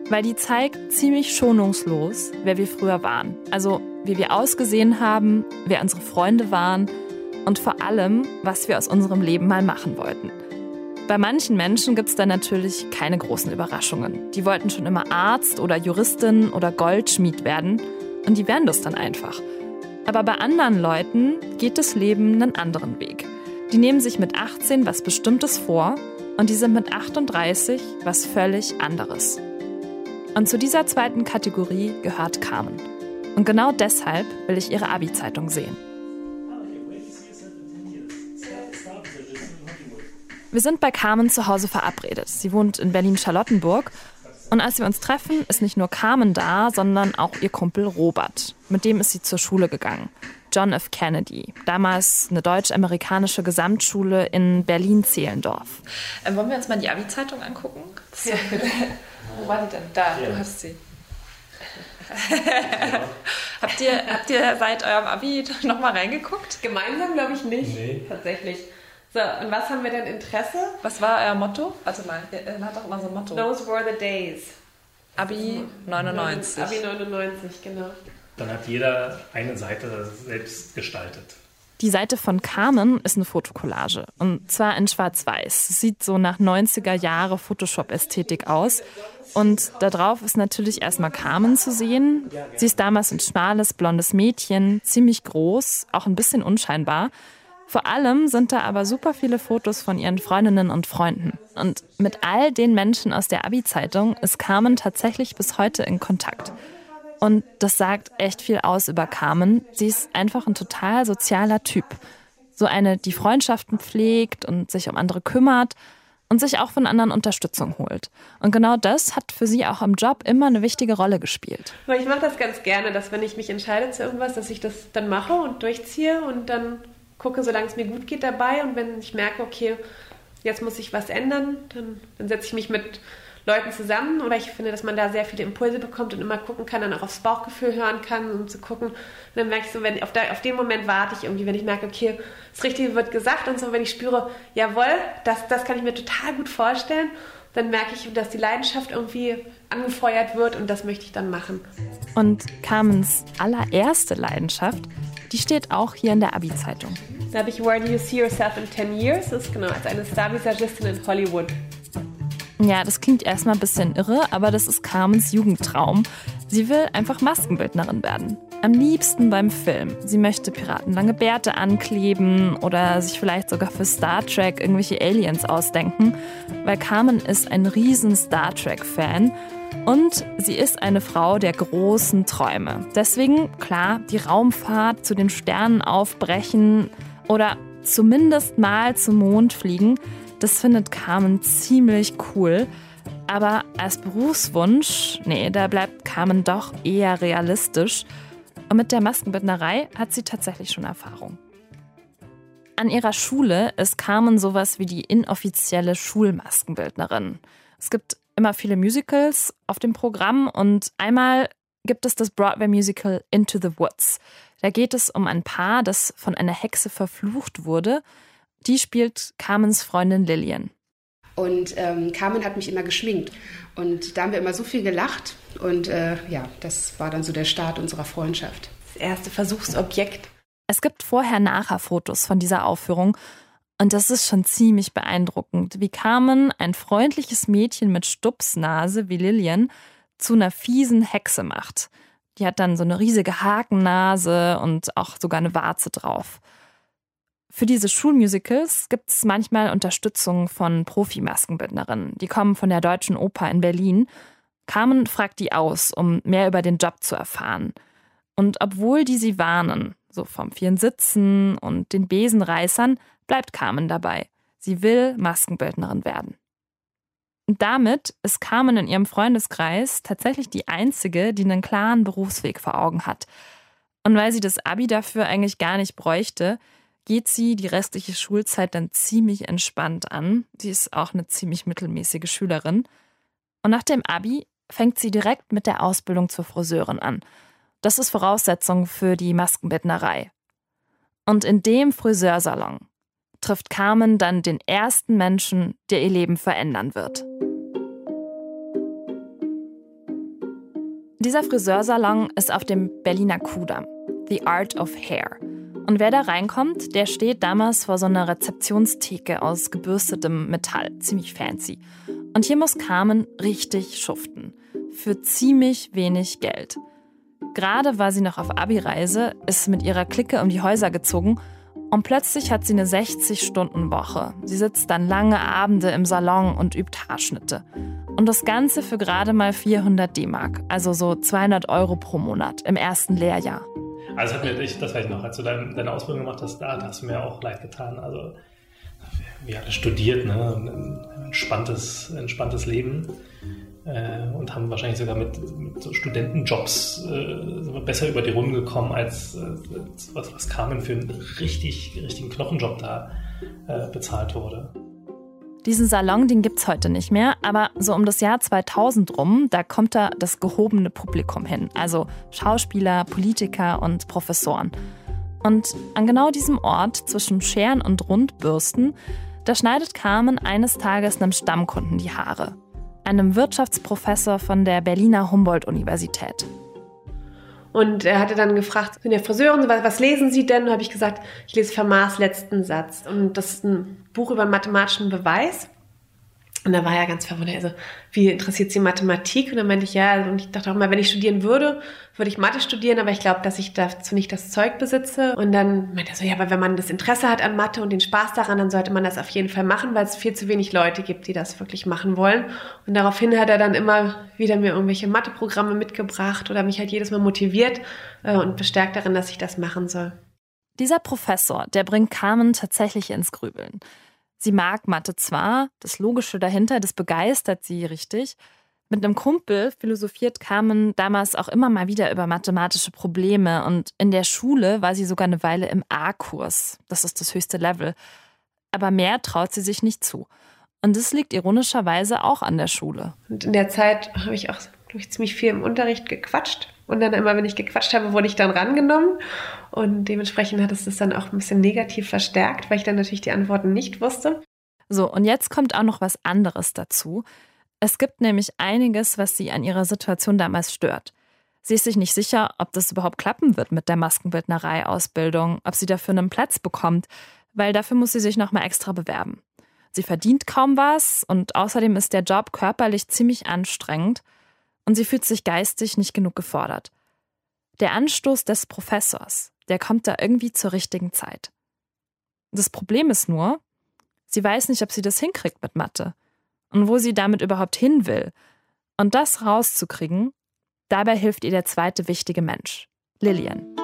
Weil die zeigt ziemlich schonungslos, wer wir früher waren. Also wie wir ausgesehen haben, wer unsere Freunde waren und vor allem, was wir aus unserem Leben mal machen wollten. Bei manchen Menschen gibt es da natürlich keine großen Überraschungen. Die wollten schon immer Arzt oder Juristin oder Goldschmied werden und die werden das dann einfach. Aber bei anderen Leuten geht das Leben einen anderen Weg. Die nehmen sich mit 18 was Bestimmtes vor und die sind mit 38 was völlig anderes. Und zu dieser zweiten Kategorie gehört Carmen. Und genau deshalb will ich ihre Abi-Zeitung sehen. Wir sind bei Carmen zu Hause verabredet. Sie wohnt in Berlin-Charlottenburg. Und als wir uns treffen, ist nicht nur Carmen da, sondern auch ihr Kumpel Robert. Mit dem ist sie zur Schule gegangen. John F. Kennedy, damals eine deutsch-amerikanische Gesamtschule in Berlin-Zehlendorf. Äh, wollen wir uns mal die Abi-Zeitung angucken? Ja, Wo war die denn? Da, ja. du hast sie. habt, ihr, habt ihr seit eurem Abi nochmal reingeguckt? Gemeinsam glaube ich nicht, nee. tatsächlich. So, und was haben wir denn Interesse? Was war euer Motto? Warte mal, er hat doch immer so ein Motto. Those were the days. Abi 99. Abi 99, genau. Dann hat jeder eine Seite selbst gestaltet. Die Seite von Carmen ist eine Fotokollage. Und zwar in Schwarz-Weiß. Sieht so nach 90er Jahre Photoshop-Ästhetik aus. Und da drauf ist natürlich erstmal Carmen zu sehen. Sie ist damals ein schmales, blondes Mädchen, ziemlich groß, auch ein bisschen unscheinbar. Vor allem sind da aber super viele Fotos von ihren Freundinnen und Freunden. Und mit all den Menschen aus der Abi-Zeitung ist Carmen tatsächlich bis heute in Kontakt. Und das sagt echt viel aus über Carmen. Sie ist einfach ein total sozialer Typ. So eine, die Freundschaften pflegt und sich um andere kümmert und sich auch von anderen Unterstützung holt. Und genau das hat für sie auch am Job immer eine wichtige Rolle gespielt. Ich mache das ganz gerne, dass wenn ich mich entscheide zu irgendwas, dass ich das dann mache und durchziehe und dann gucke, solange es mir gut geht dabei. Und wenn ich merke, okay, jetzt muss ich was ändern, dann, dann setze ich mich mit Leuten zusammen oder ich finde, dass man da sehr viele Impulse bekommt und immer gucken kann, dann auch aufs Bauchgefühl hören kann, um zu gucken. Und dann merke ich so, wenn auf, der, auf den Moment warte ich irgendwie, wenn ich merke, okay, das Richtige wird gesagt und so, wenn ich spüre, jawohl, das, das kann ich mir total gut vorstellen, dann merke ich, dass die Leidenschaft irgendwie angefeuert wird und das möchte ich dann machen. Und Carmens allererste Leidenschaft, die steht auch hier in der Abi-Zeitung. Da habe ich Where do you see yourself in 10 years? Das ist genau als eine Star-Visagistin in Hollywood. Ja, das klingt erstmal ein bisschen irre, aber das ist Carmens Jugendtraum. Sie will einfach Maskenbildnerin werden. Am liebsten beim Film. Sie möchte piratenlange Bärte ankleben oder sich vielleicht sogar für Star Trek irgendwelche Aliens ausdenken, weil Carmen ist ein riesen Star Trek-Fan und sie ist eine Frau der großen Träume. Deswegen, klar, die Raumfahrt zu den Sternen aufbrechen oder zumindest mal zum Mond fliegen, das findet Carmen ziemlich cool. Aber als Berufswunsch, nee, da bleibt Carmen doch eher realistisch. Und mit der Maskenbildnerei hat sie tatsächlich schon Erfahrung. An ihrer Schule ist Carmen sowas wie die inoffizielle Schulmaskenbildnerin. Es gibt immer viele Musicals auf dem Programm und einmal gibt es das Broadway-Musical Into the Woods. Da geht es um ein Paar, das von einer Hexe verflucht wurde die spielt Carmens Freundin Lillian. Und ähm, Carmen hat mich immer geschminkt. Und da haben wir immer so viel gelacht. Und äh, ja, das war dann so der Start unserer Freundschaft. Das erste Versuchsobjekt. Es gibt Vorher-Nachher-Fotos von dieser Aufführung. Und das ist schon ziemlich beeindruckend, wie Carmen ein freundliches Mädchen mit Stupsnase wie Lillian zu einer fiesen Hexe macht. Die hat dann so eine riesige Hakennase und auch sogar eine Warze drauf. Für diese Schulmusicals gibt es manchmal Unterstützung von Profimaskenbildnerinnen. Die kommen von der Deutschen Oper in Berlin. Carmen fragt die aus, um mehr über den Job zu erfahren. Und obwohl die sie warnen, so vom vielen Sitzen und den Besenreißern, bleibt Carmen dabei. Sie will Maskenbildnerin werden. Und damit ist Carmen in ihrem Freundeskreis tatsächlich die einzige, die einen klaren Berufsweg vor Augen hat. Und weil sie das Abi dafür eigentlich gar nicht bräuchte, geht sie die restliche Schulzeit dann ziemlich entspannt an. Sie ist auch eine ziemlich mittelmäßige Schülerin. Und nach dem Abi fängt sie direkt mit der Ausbildung zur Friseurin an. Das ist Voraussetzung für die Maskenbildnerei. Und in dem Friseursalon trifft Carmen dann den ersten Menschen, der ihr Leben verändern wird. Dieser Friseursalon ist auf dem Berliner Kudamm, The Art of Hair. Und wer da reinkommt, der steht damals vor so einer Rezeptionstheke aus gebürstetem Metall, ziemlich fancy. Und hier muss Carmen richtig schuften. Für ziemlich wenig Geld. Gerade war sie noch auf Abi-Reise, ist mit ihrer Clique um die Häuser gezogen und plötzlich hat sie eine 60-Stunden-Woche. Sie sitzt dann lange Abende im Salon und übt Haarschnitte. Und das Ganze für gerade mal 400 D-Mark, also so 200 Euro pro Monat im ersten Lehrjahr. Also hat mir, ich, das ich noch, als du deine, deine Ausbildung gemacht hast, da, hast du mir auch leid getan. Also wir alle studiert, ne? Ein entspanntes, entspanntes Leben äh, und haben wahrscheinlich sogar mit, mit so Studentenjobs äh, besser über die Runden gekommen, als, äh, was, was Carmen für einen richtig, richtigen Knochenjob da äh, bezahlt wurde. Diesen Salon, den gibt es heute nicht mehr, aber so um das Jahr 2000 rum, da kommt da das gehobene Publikum hin. Also Schauspieler, Politiker und Professoren. Und an genau diesem Ort zwischen Scheren und Rundbürsten, da schneidet Carmen eines Tages einem Stammkunden die Haare. Einem Wirtschaftsprofessor von der Berliner Humboldt-Universität. Und er hatte dann gefragt, sind ja Friseurin, was, was lesen Sie denn? Und habe ich gesagt, ich lese Fermats letzten Satz. Und das ist ein Buch über mathematischen Beweis. Und da war er ganz verwundert. Also, wie interessiert Sie Mathematik? Und dann meinte ich, ja, und ich dachte auch mal, wenn ich studieren würde, würde ich Mathe studieren, aber ich glaube, dass ich dazu nicht das Zeug besitze. Und dann meinte er so, ja, aber wenn man das Interesse hat an Mathe und den Spaß daran, dann sollte man das auf jeden Fall machen, weil es viel zu wenig Leute gibt, die das wirklich machen wollen. Und daraufhin hat er dann immer wieder mir irgendwelche Matheprogramme mitgebracht oder mich halt jedes Mal motiviert äh, und bestärkt darin, dass ich das machen soll. Dieser Professor, der bringt Carmen tatsächlich ins Grübeln. Sie mag Mathe zwar, das Logische dahinter, das begeistert sie richtig. Mit einem Kumpel philosophiert Carmen damals auch immer mal wieder über mathematische Probleme und in der Schule war sie sogar eine Weile im A-Kurs. Das ist das höchste Level. Aber mehr traut sie sich nicht zu. Und das liegt ironischerweise auch an der Schule. Und in der Zeit habe ich auch ich, ziemlich viel im Unterricht gequatscht. Und dann immer, wenn ich gequatscht habe, wurde ich dann rangenommen. Und dementsprechend hat es das dann auch ein bisschen negativ verstärkt, weil ich dann natürlich die Antworten nicht wusste. So, und jetzt kommt auch noch was anderes dazu. Es gibt nämlich einiges, was sie an ihrer Situation damals stört. Sie ist sich nicht sicher, ob das überhaupt klappen wird mit der Maskenbildnerei-Ausbildung, ob sie dafür einen Platz bekommt, weil dafür muss sie sich nochmal extra bewerben. Sie verdient kaum was und außerdem ist der Job körperlich ziemlich anstrengend und sie fühlt sich geistig nicht genug gefordert. Der Anstoß des Professors, der kommt da irgendwie zur richtigen Zeit. Das Problem ist nur, sie weiß nicht, ob sie das hinkriegt mit Mathe und wo sie damit überhaupt hin will. Und das rauszukriegen, dabei hilft ihr der zweite wichtige Mensch, Lillian.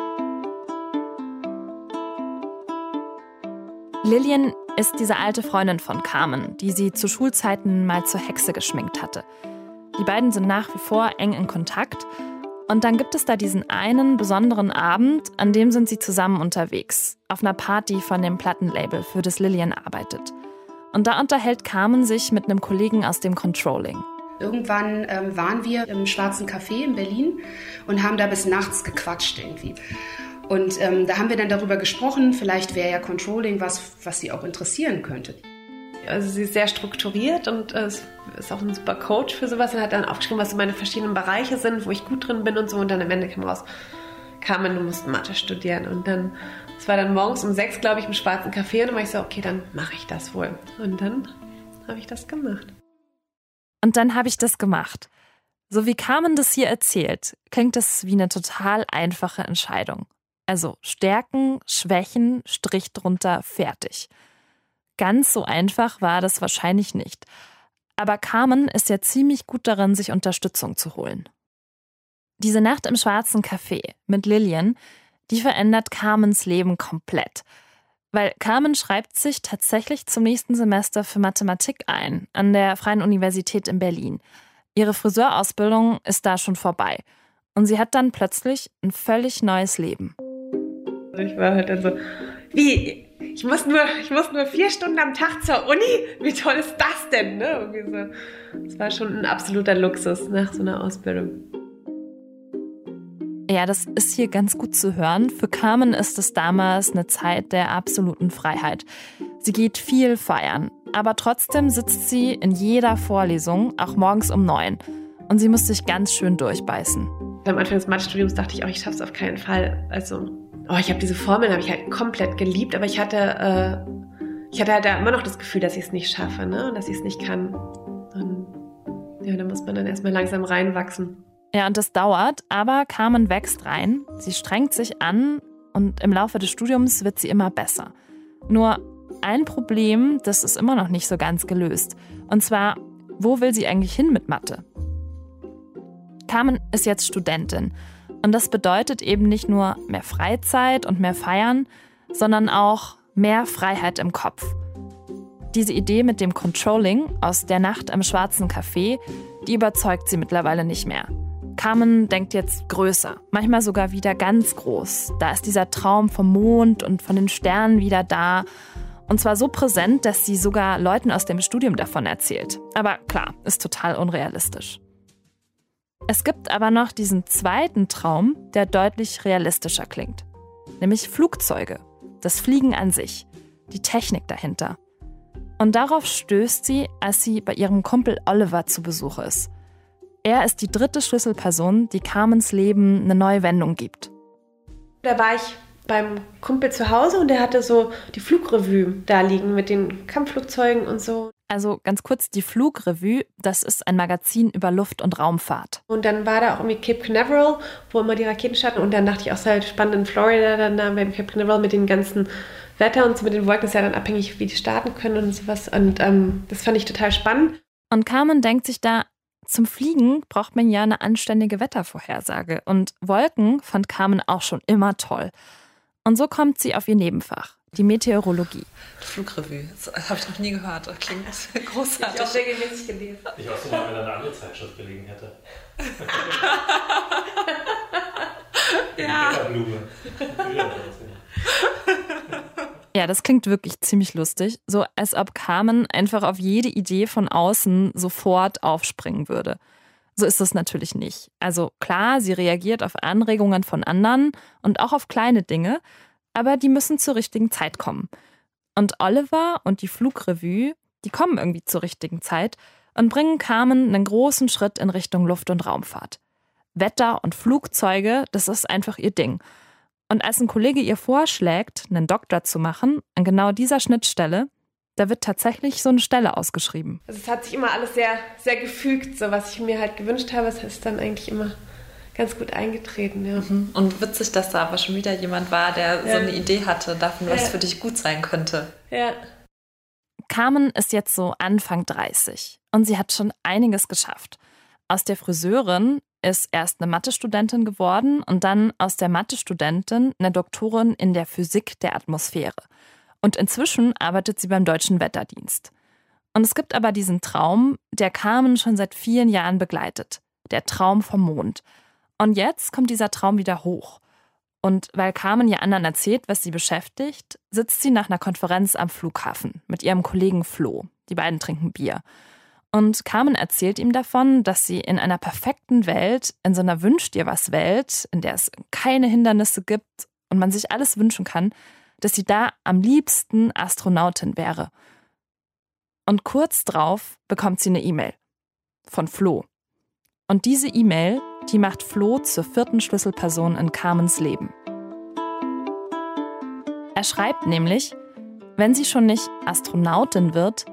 Lillian ist diese alte Freundin von Carmen, die sie zu Schulzeiten mal zur Hexe geschminkt hatte. Die beiden sind nach wie vor eng in Kontakt. Und dann gibt es da diesen einen besonderen Abend, an dem sind sie zusammen unterwegs, auf einer Party von dem Plattenlabel, für das Lillian arbeitet. Und da unterhält Carmen sich mit einem Kollegen aus dem Controlling. Irgendwann ähm, waren wir im Schwarzen Café in Berlin und haben da bis nachts gequatscht irgendwie. Und ähm, da haben wir dann darüber gesprochen, vielleicht wäre ja Controlling was, was sie auch interessieren könnte. Also sie ist sehr strukturiert und äh, ist auch ein super Coach für sowas und hat dann aufgeschrieben, was so meine verschiedenen Bereiche sind, wo ich gut drin bin und so. Und dann am Ende kam raus, Carmen, du musst Mathe studieren. Und dann, es war dann morgens um sechs, glaube ich, im schwarzen Café und dann war ich so, okay, dann mache ich das wohl. Und dann habe ich das gemacht. Und dann habe ich das gemacht. So wie Carmen das hier erzählt, klingt das wie eine total einfache Entscheidung. Also Stärken, Schwächen, Strich drunter, fertig. Ganz so einfach war das wahrscheinlich nicht. Aber Carmen ist ja ziemlich gut darin, sich Unterstützung zu holen. Diese Nacht im schwarzen Café mit Lillian, die verändert Carmens Leben komplett. Weil Carmen schreibt sich tatsächlich zum nächsten Semester für Mathematik ein, an der Freien Universität in Berlin. Ihre Friseurausbildung ist da schon vorbei. Und sie hat dann plötzlich ein völlig neues Leben. Ich war halt dann so, wie, ich muss nur, ich muss nur vier Stunden am Tag zur Uni? Wie toll ist das denn? Ne? So. Das war schon ein absoluter Luxus nach so einer Ausbildung. Ja, das ist hier ganz gut zu hören. Für Carmen ist es damals eine Zeit der absoluten Freiheit. Sie geht viel feiern, aber trotzdem sitzt sie in jeder Vorlesung, auch morgens um neun. Und sie muss sich ganz schön durchbeißen. Am Anfang des Mathestudiums dachte ich auch, ich schaffe es auf keinen Fall. Also, oh, ich habe diese Formeln, habe ich halt komplett geliebt, aber ich hatte, äh, ich hatte halt immer noch das Gefühl, dass ich es nicht schaffe, ne? Und dass ich es nicht kann. Und ja, da muss man dann erstmal langsam reinwachsen. Ja, und das dauert, aber Carmen wächst rein, sie strengt sich an und im Laufe des Studiums wird sie immer besser. Nur ein Problem, das ist immer noch nicht so ganz gelöst. Und zwar, wo will sie eigentlich hin mit Mathe? Carmen ist jetzt Studentin. Und das bedeutet eben nicht nur mehr Freizeit und mehr Feiern, sondern auch mehr Freiheit im Kopf. Diese Idee mit dem Controlling aus der Nacht am schwarzen Café, die überzeugt sie mittlerweile nicht mehr. Carmen denkt jetzt größer, manchmal sogar wieder ganz groß. Da ist dieser Traum vom Mond und von den Sternen wieder da. Und zwar so präsent, dass sie sogar Leuten aus dem Studium davon erzählt. Aber klar, ist total unrealistisch. Es gibt aber noch diesen zweiten Traum, der deutlich realistischer klingt. Nämlich Flugzeuge, das Fliegen an sich, die Technik dahinter. Und darauf stößt sie, als sie bei ihrem Kumpel Oliver zu Besuch ist. Er ist die dritte Schlüsselperson, die Carmens Leben eine neue Wendung gibt. Da war ich beim Kumpel zu Hause und der hatte so die Flugrevue da liegen mit den Kampfflugzeugen und so. Also ganz kurz, die Flugrevue, das ist ein Magazin über Luft- und Raumfahrt. Und dann war da auch irgendwie Cape Canaveral, wo immer die Raketen starten. Und dann dachte ich auch, es ist halt spannend in Florida, dann da beim Cape Canaveral mit den ganzen Wetter und so mit den Wolken, ist ja dann abhängig, wie die starten können und sowas. Und ähm, das fand ich total spannend. Und Carmen denkt sich da, zum Fliegen braucht man ja eine anständige Wettervorhersage. Und Wolken fand Carmen auch schon immer toll. Und so kommt sie auf ihr Nebenfach, die Meteorologie. Flugrevue, das habe ich noch nie gehört. Das klingt großartig. Ich auch regelmäßig gelesen. Ich auch so mal, wenn eine andere Zeitschrift gelegen hätte. ja. Ja, das klingt wirklich ziemlich lustig. So als ob Carmen einfach auf jede Idee von außen sofort aufspringen würde. So ist es natürlich nicht. Also klar, sie reagiert auf Anregungen von anderen und auch auf kleine Dinge, aber die müssen zur richtigen Zeit kommen. Und Oliver und die Flugrevue, die kommen irgendwie zur richtigen Zeit und bringen Carmen einen großen Schritt in Richtung Luft- und Raumfahrt. Wetter und Flugzeuge, das ist einfach ihr Ding. Und als ein Kollege ihr vorschlägt, einen Doktor zu machen, an genau dieser Schnittstelle, da wird tatsächlich so eine Stelle ausgeschrieben. Also es hat sich immer alles sehr, sehr gefügt, so was ich mir halt gewünscht habe. Es ist dann eigentlich immer ganz gut eingetreten, ja. Mhm. Und witzig, dass da aber schon wieder jemand war, der Ja. so eine Idee hatte davon, was Ja. für dich gut sein könnte. Ja. Carmen ist jetzt so Anfang 30 und sie hat schon einiges geschafft. Aus der Friseurin ist erst eine Mathestudentin geworden und dann aus der Mathestudentin eine Doktorin in der Physik der Atmosphäre. Und inzwischen arbeitet sie beim Deutschen Wetterdienst. Und es gibt aber diesen Traum, der Carmen schon seit vielen Jahren begleitet. Der Traum vom Mond. Und jetzt kommt dieser Traum wieder hoch. Und weil Carmen ja anderen erzählt, was sie beschäftigt, sitzt sie nach einer Konferenz am Flughafen mit ihrem Kollegen Flo. Die beiden trinken Bier. Und Carmen erzählt ihm davon, dass sie in einer perfekten Welt, in so einer Wünsch dir was Welt, in der es keine Hindernisse gibt und man sich alles wünschen kann, dass sie da am liebsten Astronautin wäre. Und kurz drauf bekommt sie eine E-Mail von Flo. Und diese E-Mail, die macht Flo zur vierten Schlüsselperson in Carmens Leben. Er schreibt nämlich, wenn sie schon nicht Astronautin wird,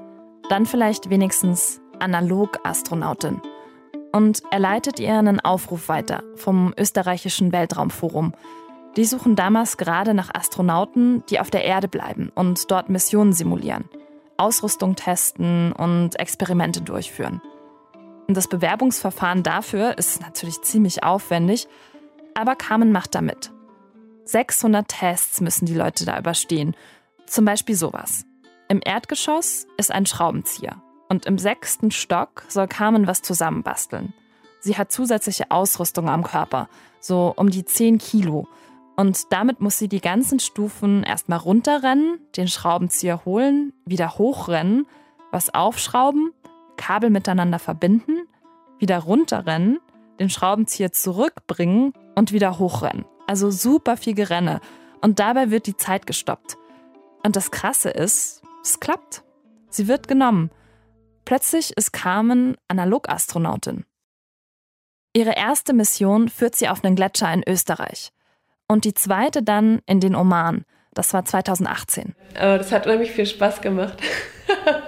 dann vielleicht wenigstens Analog-Astronautin. Und er leitet ihr einen Aufruf weiter vom österreichischen Weltraumforum. Die suchen damals gerade nach Astronauten, die auf der Erde bleiben und dort Missionen simulieren, Ausrüstung testen und Experimente durchführen. Und das Bewerbungsverfahren dafür ist natürlich ziemlich aufwendig, aber Carmen macht da mit. 600 Tests müssen die Leute da überstehen. Zum Beispiel sowas. Im Erdgeschoss ist ein Schraubenzieher und im sechsten Stock soll Carmen was zusammenbasteln. Sie hat zusätzliche Ausrüstung am Körper, so um die 10 Kilo. Und damit muss sie die ganzen Stufen erstmal runterrennen, den Schraubenzieher holen, wieder hochrennen, was aufschrauben, Kabel miteinander verbinden, wieder runterrennen, den Schraubenzieher zurückbringen und wieder hochrennen. Also super viel Gerenne. Und dabei wird die Zeit gestoppt. Und das Krasse ist, es klappt. Sie wird genommen. Plötzlich ist Carmen Analogastronautin. Ihre erste Mission führt sie auf einen Gletscher in Österreich. Und die zweite dann in den Oman. Das war 2018. Aber das hat unheimlich viel Spaß gemacht.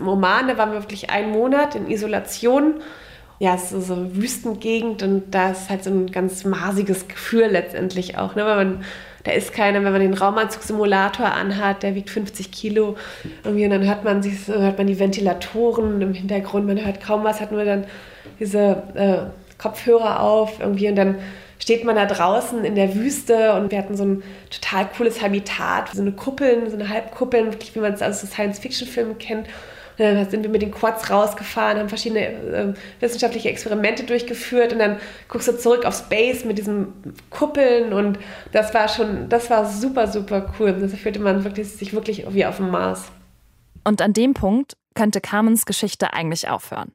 Im Oman, da waren wir wirklich einen Monat in Isolation. Ja, es ist so eine Wüstengegend und da ist halt so ein ganz marsiges Gefühl letztendlich auch. Ne? Weil man, da ist keiner, wenn man den Raumanzug-Simulator anhat, der wiegt 50 Kilo. Irgendwie, und dann hört man, sich, hört man die Ventilatoren im Hintergrund, man hört kaum was, hat nur dann diese äh, Kopfhörer auf irgendwie und dann steht man da draußen in der Wüste und wir hatten so ein total cooles Habitat, so eine Kuppeln, so eine Halbkuppeln, wirklich wie man es aus Science-Fiction-Filmen kennt. Dann sind wir mit den Quads rausgefahren, haben verschiedene äh, wissenschaftliche Experimente durchgeführt und dann guckst du zurück auf Space mit diesen Kuppeln und das war schon, das war super, super cool. Da fühlte man wirklich, sich wirklich wie auf dem Mars. Und an dem Punkt könnte Carmens Geschichte eigentlich aufhören.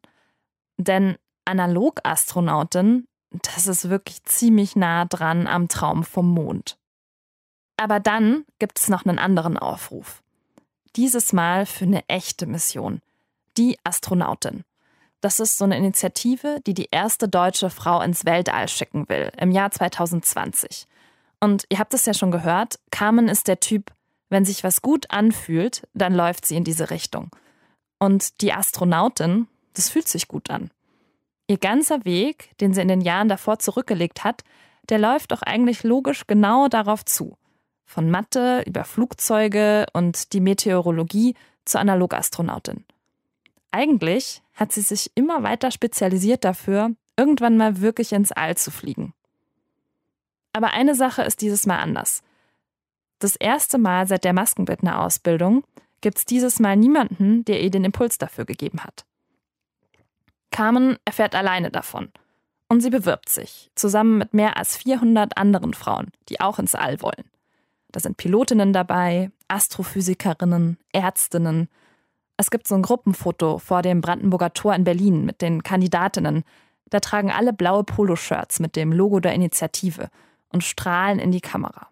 Denn Analogastronautin, das ist wirklich ziemlich nah dran am Traum vom Mond. Aber dann gibt es noch einen anderen Aufruf. Dieses Mal für eine echte Mission. Die Astronautin. Das ist so eine Initiative, die die erste deutsche Frau ins Weltall schicken will, im Jahr 2020. Und ihr habt es ja schon gehört, Carmen ist der Typ, wenn sich was gut anfühlt, dann läuft sie in diese Richtung. Und die Astronautin, das fühlt sich gut an. Ihr ganzer Weg, den sie in den Jahren davor zurückgelegt hat, der läuft doch eigentlich logisch genau darauf zu. Von Mathe über Flugzeuge und die Meteorologie zur Analogastronautin. Eigentlich hat sie sich immer weiter spezialisiert dafür, irgendwann mal wirklich ins All zu fliegen. Aber eine Sache ist dieses Mal anders. Das erste Mal seit der Maskenbildner-Ausbildung gibt es dieses Mal niemanden, der ihr den Impuls dafür gegeben hat. Carmen erfährt alleine davon. Und sie bewirbt sich, zusammen mit mehr als 400 anderen Frauen, die auch ins All wollen. Da sind Pilotinnen dabei, Astrophysikerinnen, Ärztinnen. Es gibt so ein Gruppenfoto vor dem Brandenburger Tor in Berlin mit den Kandidatinnen. Da tragen alle blaue Poloshirts mit dem Logo der Initiative und strahlen in die Kamera.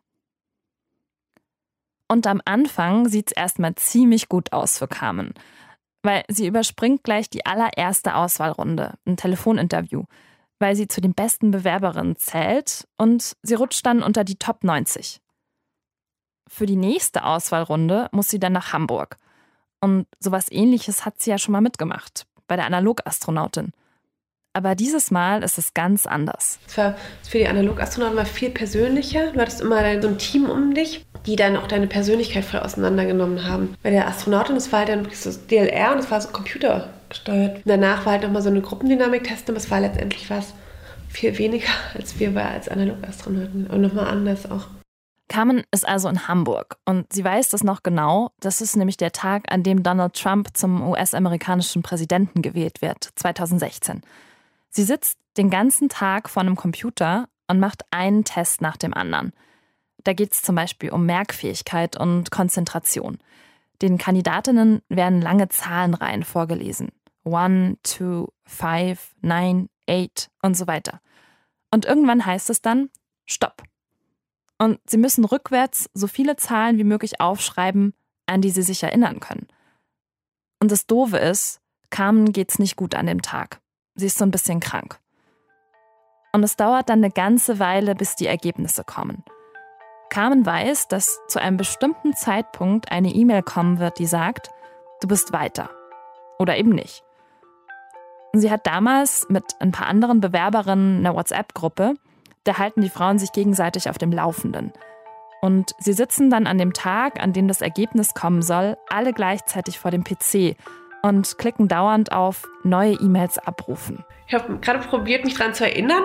Und am Anfang sieht es erstmal ziemlich gut aus für Carmen weil sie überspringt gleich die allererste Auswahlrunde, ein Telefoninterview, weil sie zu den besten Bewerberinnen zählt und sie rutscht dann unter die Top 90. Für die nächste Auswahlrunde muss sie dann nach Hamburg. Und sowas ähnliches hat sie ja schon mal mitgemacht, bei der Analogastronautin. Aber dieses Mal ist es ganz anders. Es war für die Analogastronauten war viel persönlicher. Du hattest immer so ein Team um dich, die dann auch deine Persönlichkeit voll auseinandergenommen haben. Bei der Astronautin, das war halt dann wirklich so DLR und das war so computergesteuert. Danach war halt nochmal so eine Gruppendynamik-Test, aber es war letztendlich was viel weniger, als wir bei als Analogastronauten und nochmal anders auch. Carmen ist also in Hamburg und sie weiß das noch genau. Das ist nämlich der Tag, an dem Donald Trump zum US-amerikanischen Präsidenten gewählt wird, 2016. Sie sitzt den ganzen Tag vor einem Computer und macht einen Test nach dem anderen. Da geht es zum Beispiel um Merkfähigkeit und Konzentration. Den Kandidatinnen werden lange Zahlenreihen vorgelesen. One, two, five, nine, eight und so weiter. Und irgendwann heißt es dann Stopp. Und sie müssen rückwärts so viele Zahlen wie möglich aufschreiben, an die sie sich erinnern können. Und das Doofe ist, Carmen geht's nicht gut an dem Tag. Sie ist so ein bisschen krank. Und es dauert dann eine ganze Weile, bis die Ergebnisse kommen. Carmen weiß, dass zu einem bestimmten Zeitpunkt eine E-Mail kommen wird, die sagt, du bist weiter. Oder eben nicht. Sie hat damals mit ein paar anderen Bewerberinnen eine WhatsApp-Gruppe, da halten die Frauen sich gegenseitig auf dem Laufenden. Und sie sitzen dann an dem Tag, an dem das Ergebnis kommen soll, alle gleichzeitig vor dem PC und klicken dauernd auf neue E-Mails abrufen. Ich habe gerade probiert, mich daran zu erinnern.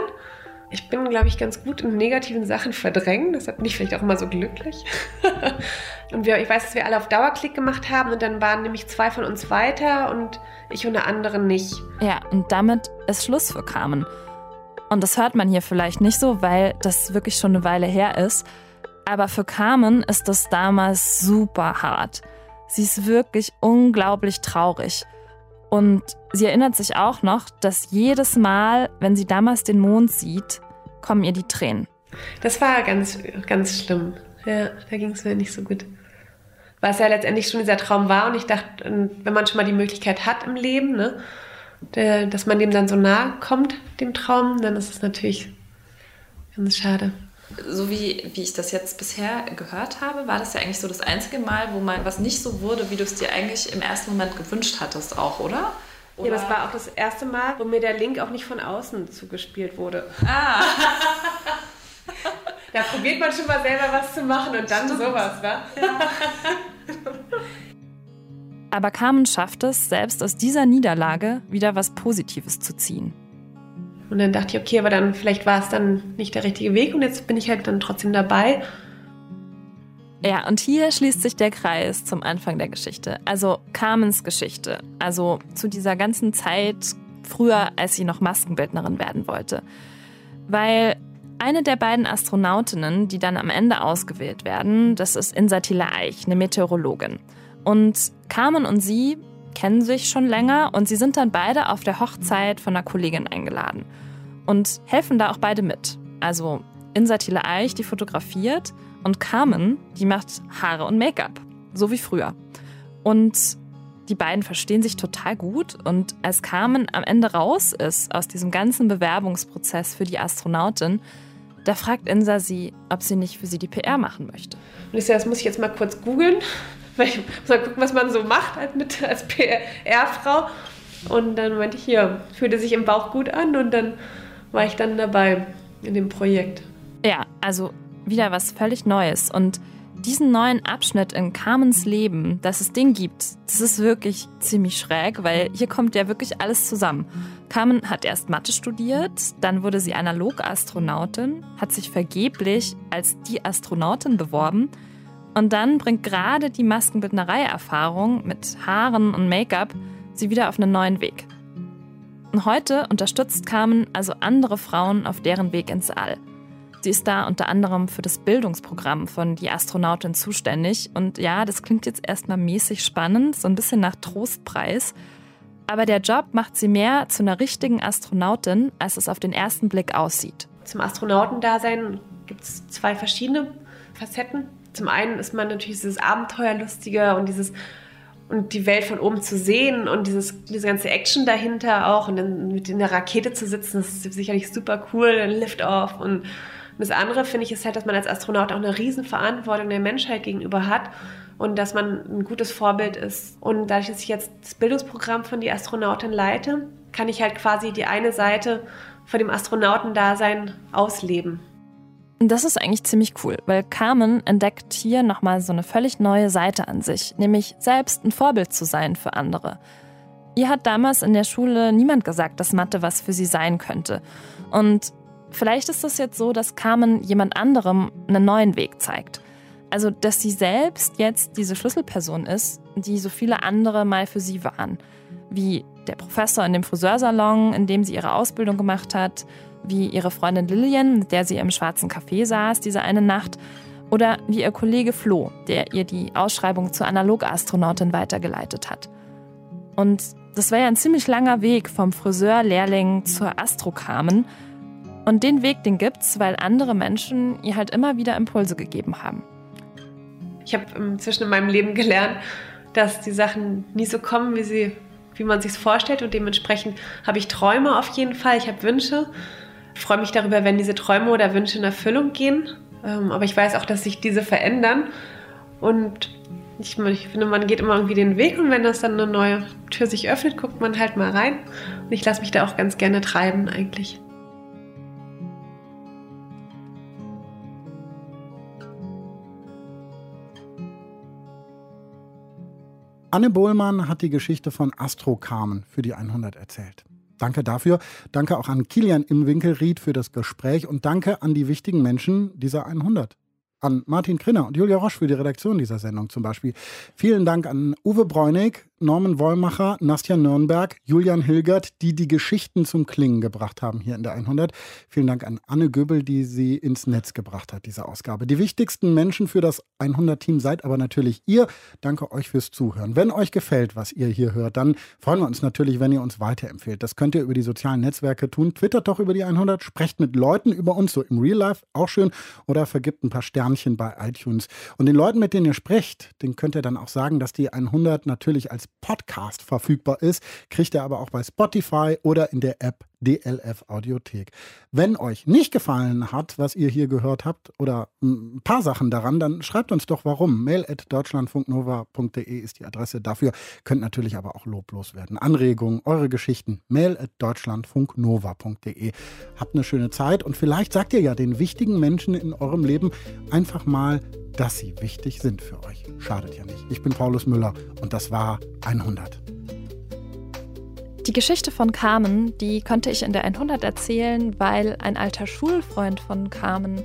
Ich bin, glaube ich, ganz gut in negativen Sachen verdrängen. Deshalb bin ich vielleicht auch immer so glücklich. und wir, ich weiß, dass wir alle auf Dauerklick gemacht haben und dann waren nämlich zwei von uns weiter und ich und eine andere nicht. Ja, und damit ist Schluss für Carmen. Und das hört man hier vielleicht nicht so, weil das wirklich schon eine Weile her ist. Aber für Carmen ist das damals super hart. Sie ist wirklich unglaublich traurig. Und sie erinnert sich auch noch, dass jedes Mal, wenn sie damals den Mond sieht, kommen ihr die Tränen. Das war ganz, ganz schlimm. Ja, da ging es mir nicht so gut. Was ja letztendlich schon dieser Traum war. Und ich dachte, wenn man schon mal die Möglichkeit hat im Leben, ne, dass man dem dann so nahe kommt, dem Traum, dann ist es natürlich ganz schade so wie, wie ich das jetzt bisher gehört habe, war das ja eigentlich so das einzige Mal, wo mal was nicht so wurde, wie du es dir eigentlich im ersten Moment gewünscht hattest, auch, oder? oder? Ja, das war auch das erste Mal, wo mir der Link auch nicht von außen zugespielt wurde. Ah. da probiert man schon mal selber was zu machen und dann Stimmt. sowas, wa? Ja. Aber Carmen schafft es, selbst aus dieser Niederlage wieder was Positives zu ziehen. Und dann dachte ich, okay, aber dann vielleicht war es dann nicht der richtige Weg und jetzt bin ich halt dann trotzdem dabei. Ja, und hier schließt sich der Kreis zum Anfang der Geschichte. Also Carmens Geschichte. Also zu dieser ganzen Zeit früher, als sie noch Maskenbildnerin werden wollte. Weil eine der beiden Astronautinnen, die dann am Ende ausgewählt werden, das ist Insatila Eich, eine Meteorologin. Und Carmen und sie kennen sich schon länger und sie sind dann beide auf der Hochzeit von einer Kollegin eingeladen und helfen da auch beide mit. Also Insatile Eich, die fotografiert und Carmen, die macht Haare und Make-up, so wie früher. Und die beiden verstehen sich total gut und als Carmen am Ende raus ist aus diesem ganzen Bewerbungsprozess für die Astronautin, da fragt Insa sie, ob sie nicht für sie die PR machen möchte. Und ich sage, das muss ich jetzt mal kurz googeln ich muss mal gucken, was man so macht halt mit, als PR-Frau. Und dann meinte ich, hier, fühlte sich im Bauch gut an und dann war ich dann dabei in dem Projekt. Ja, also wieder was völlig Neues. Und diesen neuen Abschnitt in Carmens Leben, dass es den gibt, das ist wirklich ziemlich schräg, weil hier kommt ja wirklich alles zusammen. Carmen hat erst Mathe studiert, dann wurde sie Analoastronautin, hat sich vergeblich als die Astronautin beworben und dann bringt gerade die Maskenbildnerei-Erfahrung mit Haaren und Make-up sie wieder auf einen neuen Weg. Und heute unterstützt Carmen also andere Frauen auf deren Weg ins All. Sie ist da unter anderem für das Bildungsprogramm von Die Astronautin zuständig. Und ja, das klingt jetzt erstmal mäßig spannend, so ein bisschen nach Trostpreis. Aber der Job macht sie mehr zu einer richtigen Astronautin, als es auf den ersten Blick aussieht. Zum Astronautendasein gibt es zwei verschiedene Facetten zum einen ist man natürlich dieses Abenteuerlustige und dieses und die Welt von oben zu sehen und dieses, diese ganze Action dahinter auch und dann mit in der Rakete zu sitzen, das ist sicherlich super cool, ein Lift-Off und das andere finde ich ist halt, dass man als Astronaut auch eine Riesenverantwortung der Menschheit gegenüber hat und dass man ein gutes Vorbild ist. Und dadurch, dass ich jetzt das Bildungsprogramm von die Astronautin leite, kann ich halt quasi die eine Seite von dem Astronautendasein ausleben. Das ist eigentlich ziemlich cool, weil Carmen entdeckt hier nochmal so eine völlig neue Seite an sich, nämlich selbst ein Vorbild zu sein für andere. Ihr hat damals in der Schule niemand gesagt, dass Mathe was für sie sein könnte. Und vielleicht ist es jetzt so, dass Carmen jemand anderem einen neuen Weg zeigt. Also, dass sie selbst jetzt diese Schlüsselperson ist, die so viele andere mal für sie waren. Wie der Professor in dem Friseursalon, in dem sie ihre Ausbildung gemacht hat, wie ihre Freundin Lillian, mit der sie im schwarzen Café saß diese eine Nacht, oder wie ihr Kollege Flo, der ihr die Ausschreibung zur Analoastronautin weitergeleitet hat. Und das war ja ein ziemlich langer Weg vom Friseur-Lehrling zur Astrokamen. Und den Weg, den gibt's, weil andere Menschen ihr halt immer wieder Impulse gegeben haben. Ich habe inzwischen in meinem Leben gelernt, dass die Sachen nie so kommen, wie sie wie man sich vorstellt und dementsprechend habe ich Träume auf jeden Fall, ich habe Wünsche ich freue mich darüber, wenn diese Träume oder Wünsche in Erfüllung gehen. Ähm, aber ich weiß auch, dass sich diese verändern. Und ich, ich, finde, man geht immer irgendwie den Weg und wenn das dann eine neue Tür sich öffnet, guckt man halt mal rein. Und ich lasse mich da auch ganz gerne treiben eigentlich. Anne Bohlmann hat die Geschichte von Astro Carmen für die 100 erzählt. Danke dafür. Danke auch an Kilian im Winkelried für das Gespräch und danke an die wichtigen Menschen dieser 100 an Martin Krinner und Julia Roche für die Redaktion dieser Sendung zum Beispiel. Vielen Dank an Uwe Bräunig, Norman Wollmacher, Nastja Nürnberg, Julian Hilgert, die die Geschichten zum Klingen gebracht haben hier in der 100. Vielen Dank an Anne Göbel, die sie ins Netz gebracht hat, diese Ausgabe. Die wichtigsten Menschen für das 100-Team seid aber natürlich ihr. Danke euch fürs Zuhören. Wenn euch gefällt, was ihr hier hört, dann freuen wir uns natürlich, wenn ihr uns weiterempfehlt. Das könnt ihr über die sozialen Netzwerke tun. Twittert doch über die 100, sprecht mit Leuten über uns, so im Real Life, auch schön. Oder vergibt ein paar Sternchen bei iTunes. Und den Leuten, mit denen ihr sprecht, den könnt ihr dann auch sagen, dass die 100 natürlich als Podcast verfügbar ist, kriegt ihr aber auch bei Spotify oder in der App DLF Audiothek. Wenn euch nicht gefallen hat, was ihr hier gehört habt oder ein paar Sachen daran, dann schreibt uns doch warum. Mail at deutschlandfunknova.de ist die Adresse. Dafür könnt natürlich aber auch loblos werden. Anregungen, eure Geschichten. Mail at deutschlandfunknova.de. Habt eine schöne Zeit und vielleicht sagt ihr ja den wichtigen Menschen in eurem Leben einfach mal dass sie wichtig sind für euch. Schadet ja nicht. Ich bin Paulus Müller und das war 100. Die Geschichte von Carmen, die konnte ich in der 100 erzählen, weil ein alter Schulfreund von Carmen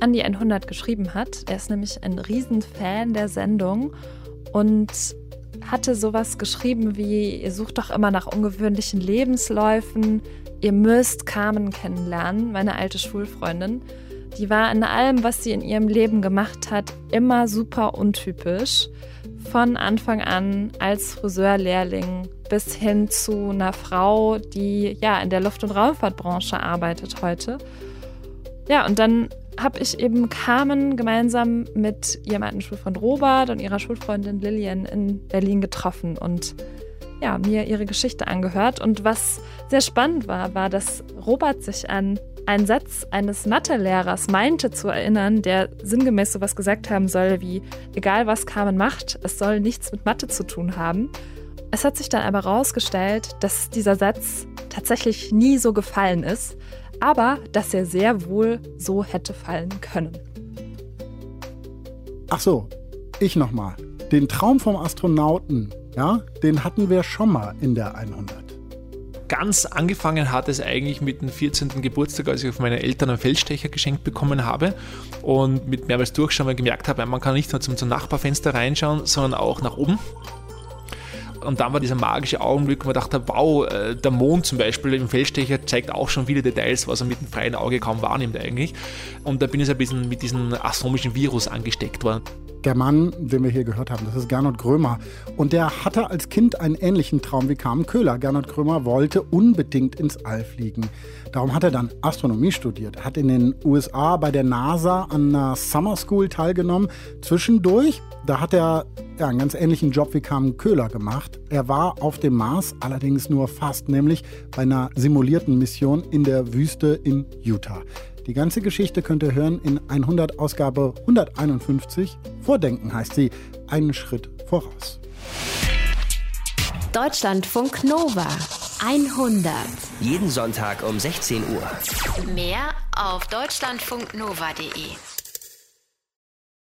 an die 100 geschrieben hat. Er ist nämlich ein Riesenfan der Sendung und hatte sowas geschrieben wie, ihr sucht doch immer nach ungewöhnlichen Lebensläufen, ihr müsst Carmen kennenlernen, meine alte Schulfreundin. Die war in allem, was sie in ihrem Leben gemacht hat, immer super untypisch. Von Anfang an als Friseurlehrling bis hin zu einer Frau, die ja in der Luft- und Raumfahrtbranche arbeitet heute. Ja, und dann habe ich eben Carmen gemeinsam mit ihrem alten Schulfreund Robert und ihrer Schulfreundin Lillian in Berlin getroffen und ja, mir ihre Geschichte angehört. Und was sehr spannend war, war, dass Robert sich an einen Satz eines Mathelehrers meinte zu erinnern, der sinngemäß sowas gesagt haben soll wie, egal was Carmen macht, es soll nichts mit Mathe zu tun haben. Es hat sich dann aber herausgestellt, dass dieser Satz tatsächlich nie so gefallen ist, aber dass er sehr wohl so hätte fallen können. Ach so, ich nochmal. Den Traum vom Astronauten, ja, den hatten wir schon mal in der 100 ganz angefangen hat es eigentlich mit dem 14. Geburtstag, als ich auf meine Eltern einen Feldstecher geschenkt bekommen habe und mit mehrmals Durchschauen gemerkt habe, man kann nicht nur zum, zum Nachbarfenster reinschauen, sondern auch nach oben. Und dann war dieser magische Augenblick, wo man dachte, wow, äh, der Mond zum Beispiel im Feldstecher zeigt auch schon viele Details, was er mit dem freien Auge kaum wahrnimmt eigentlich. Und da bin ich ein bisschen mit diesem astronomischen Virus angesteckt worden. Der Mann, den wir hier gehört haben, das ist Gernot Grömer. Und der hatte als Kind einen ähnlichen Traum wie Carmen Köhler. Gernot Grömer wollte unbedingt ins All fliegen. Darum hat er dann Astronomie studiert, hat in den USA bei der NASA an einer Summer School teilgenommen. Zwischendurch, da hat er einen ganz ähnlichen Job wie Carmen Köhler gemacht. Er war auf dem Mars, allerdings nur fast, nämlich bei einer simulierten Mission in der Wüste in Utah. Die ganze Geschichte könnt ihr hören in 100 Ausgabe 151. Vordenken heißt sie. Einen Schritt voraus. Deutschlandfunk Nova 100. Jeden Sonntag um 16 Uhr. Mehr auf deutschlandfunknova.de.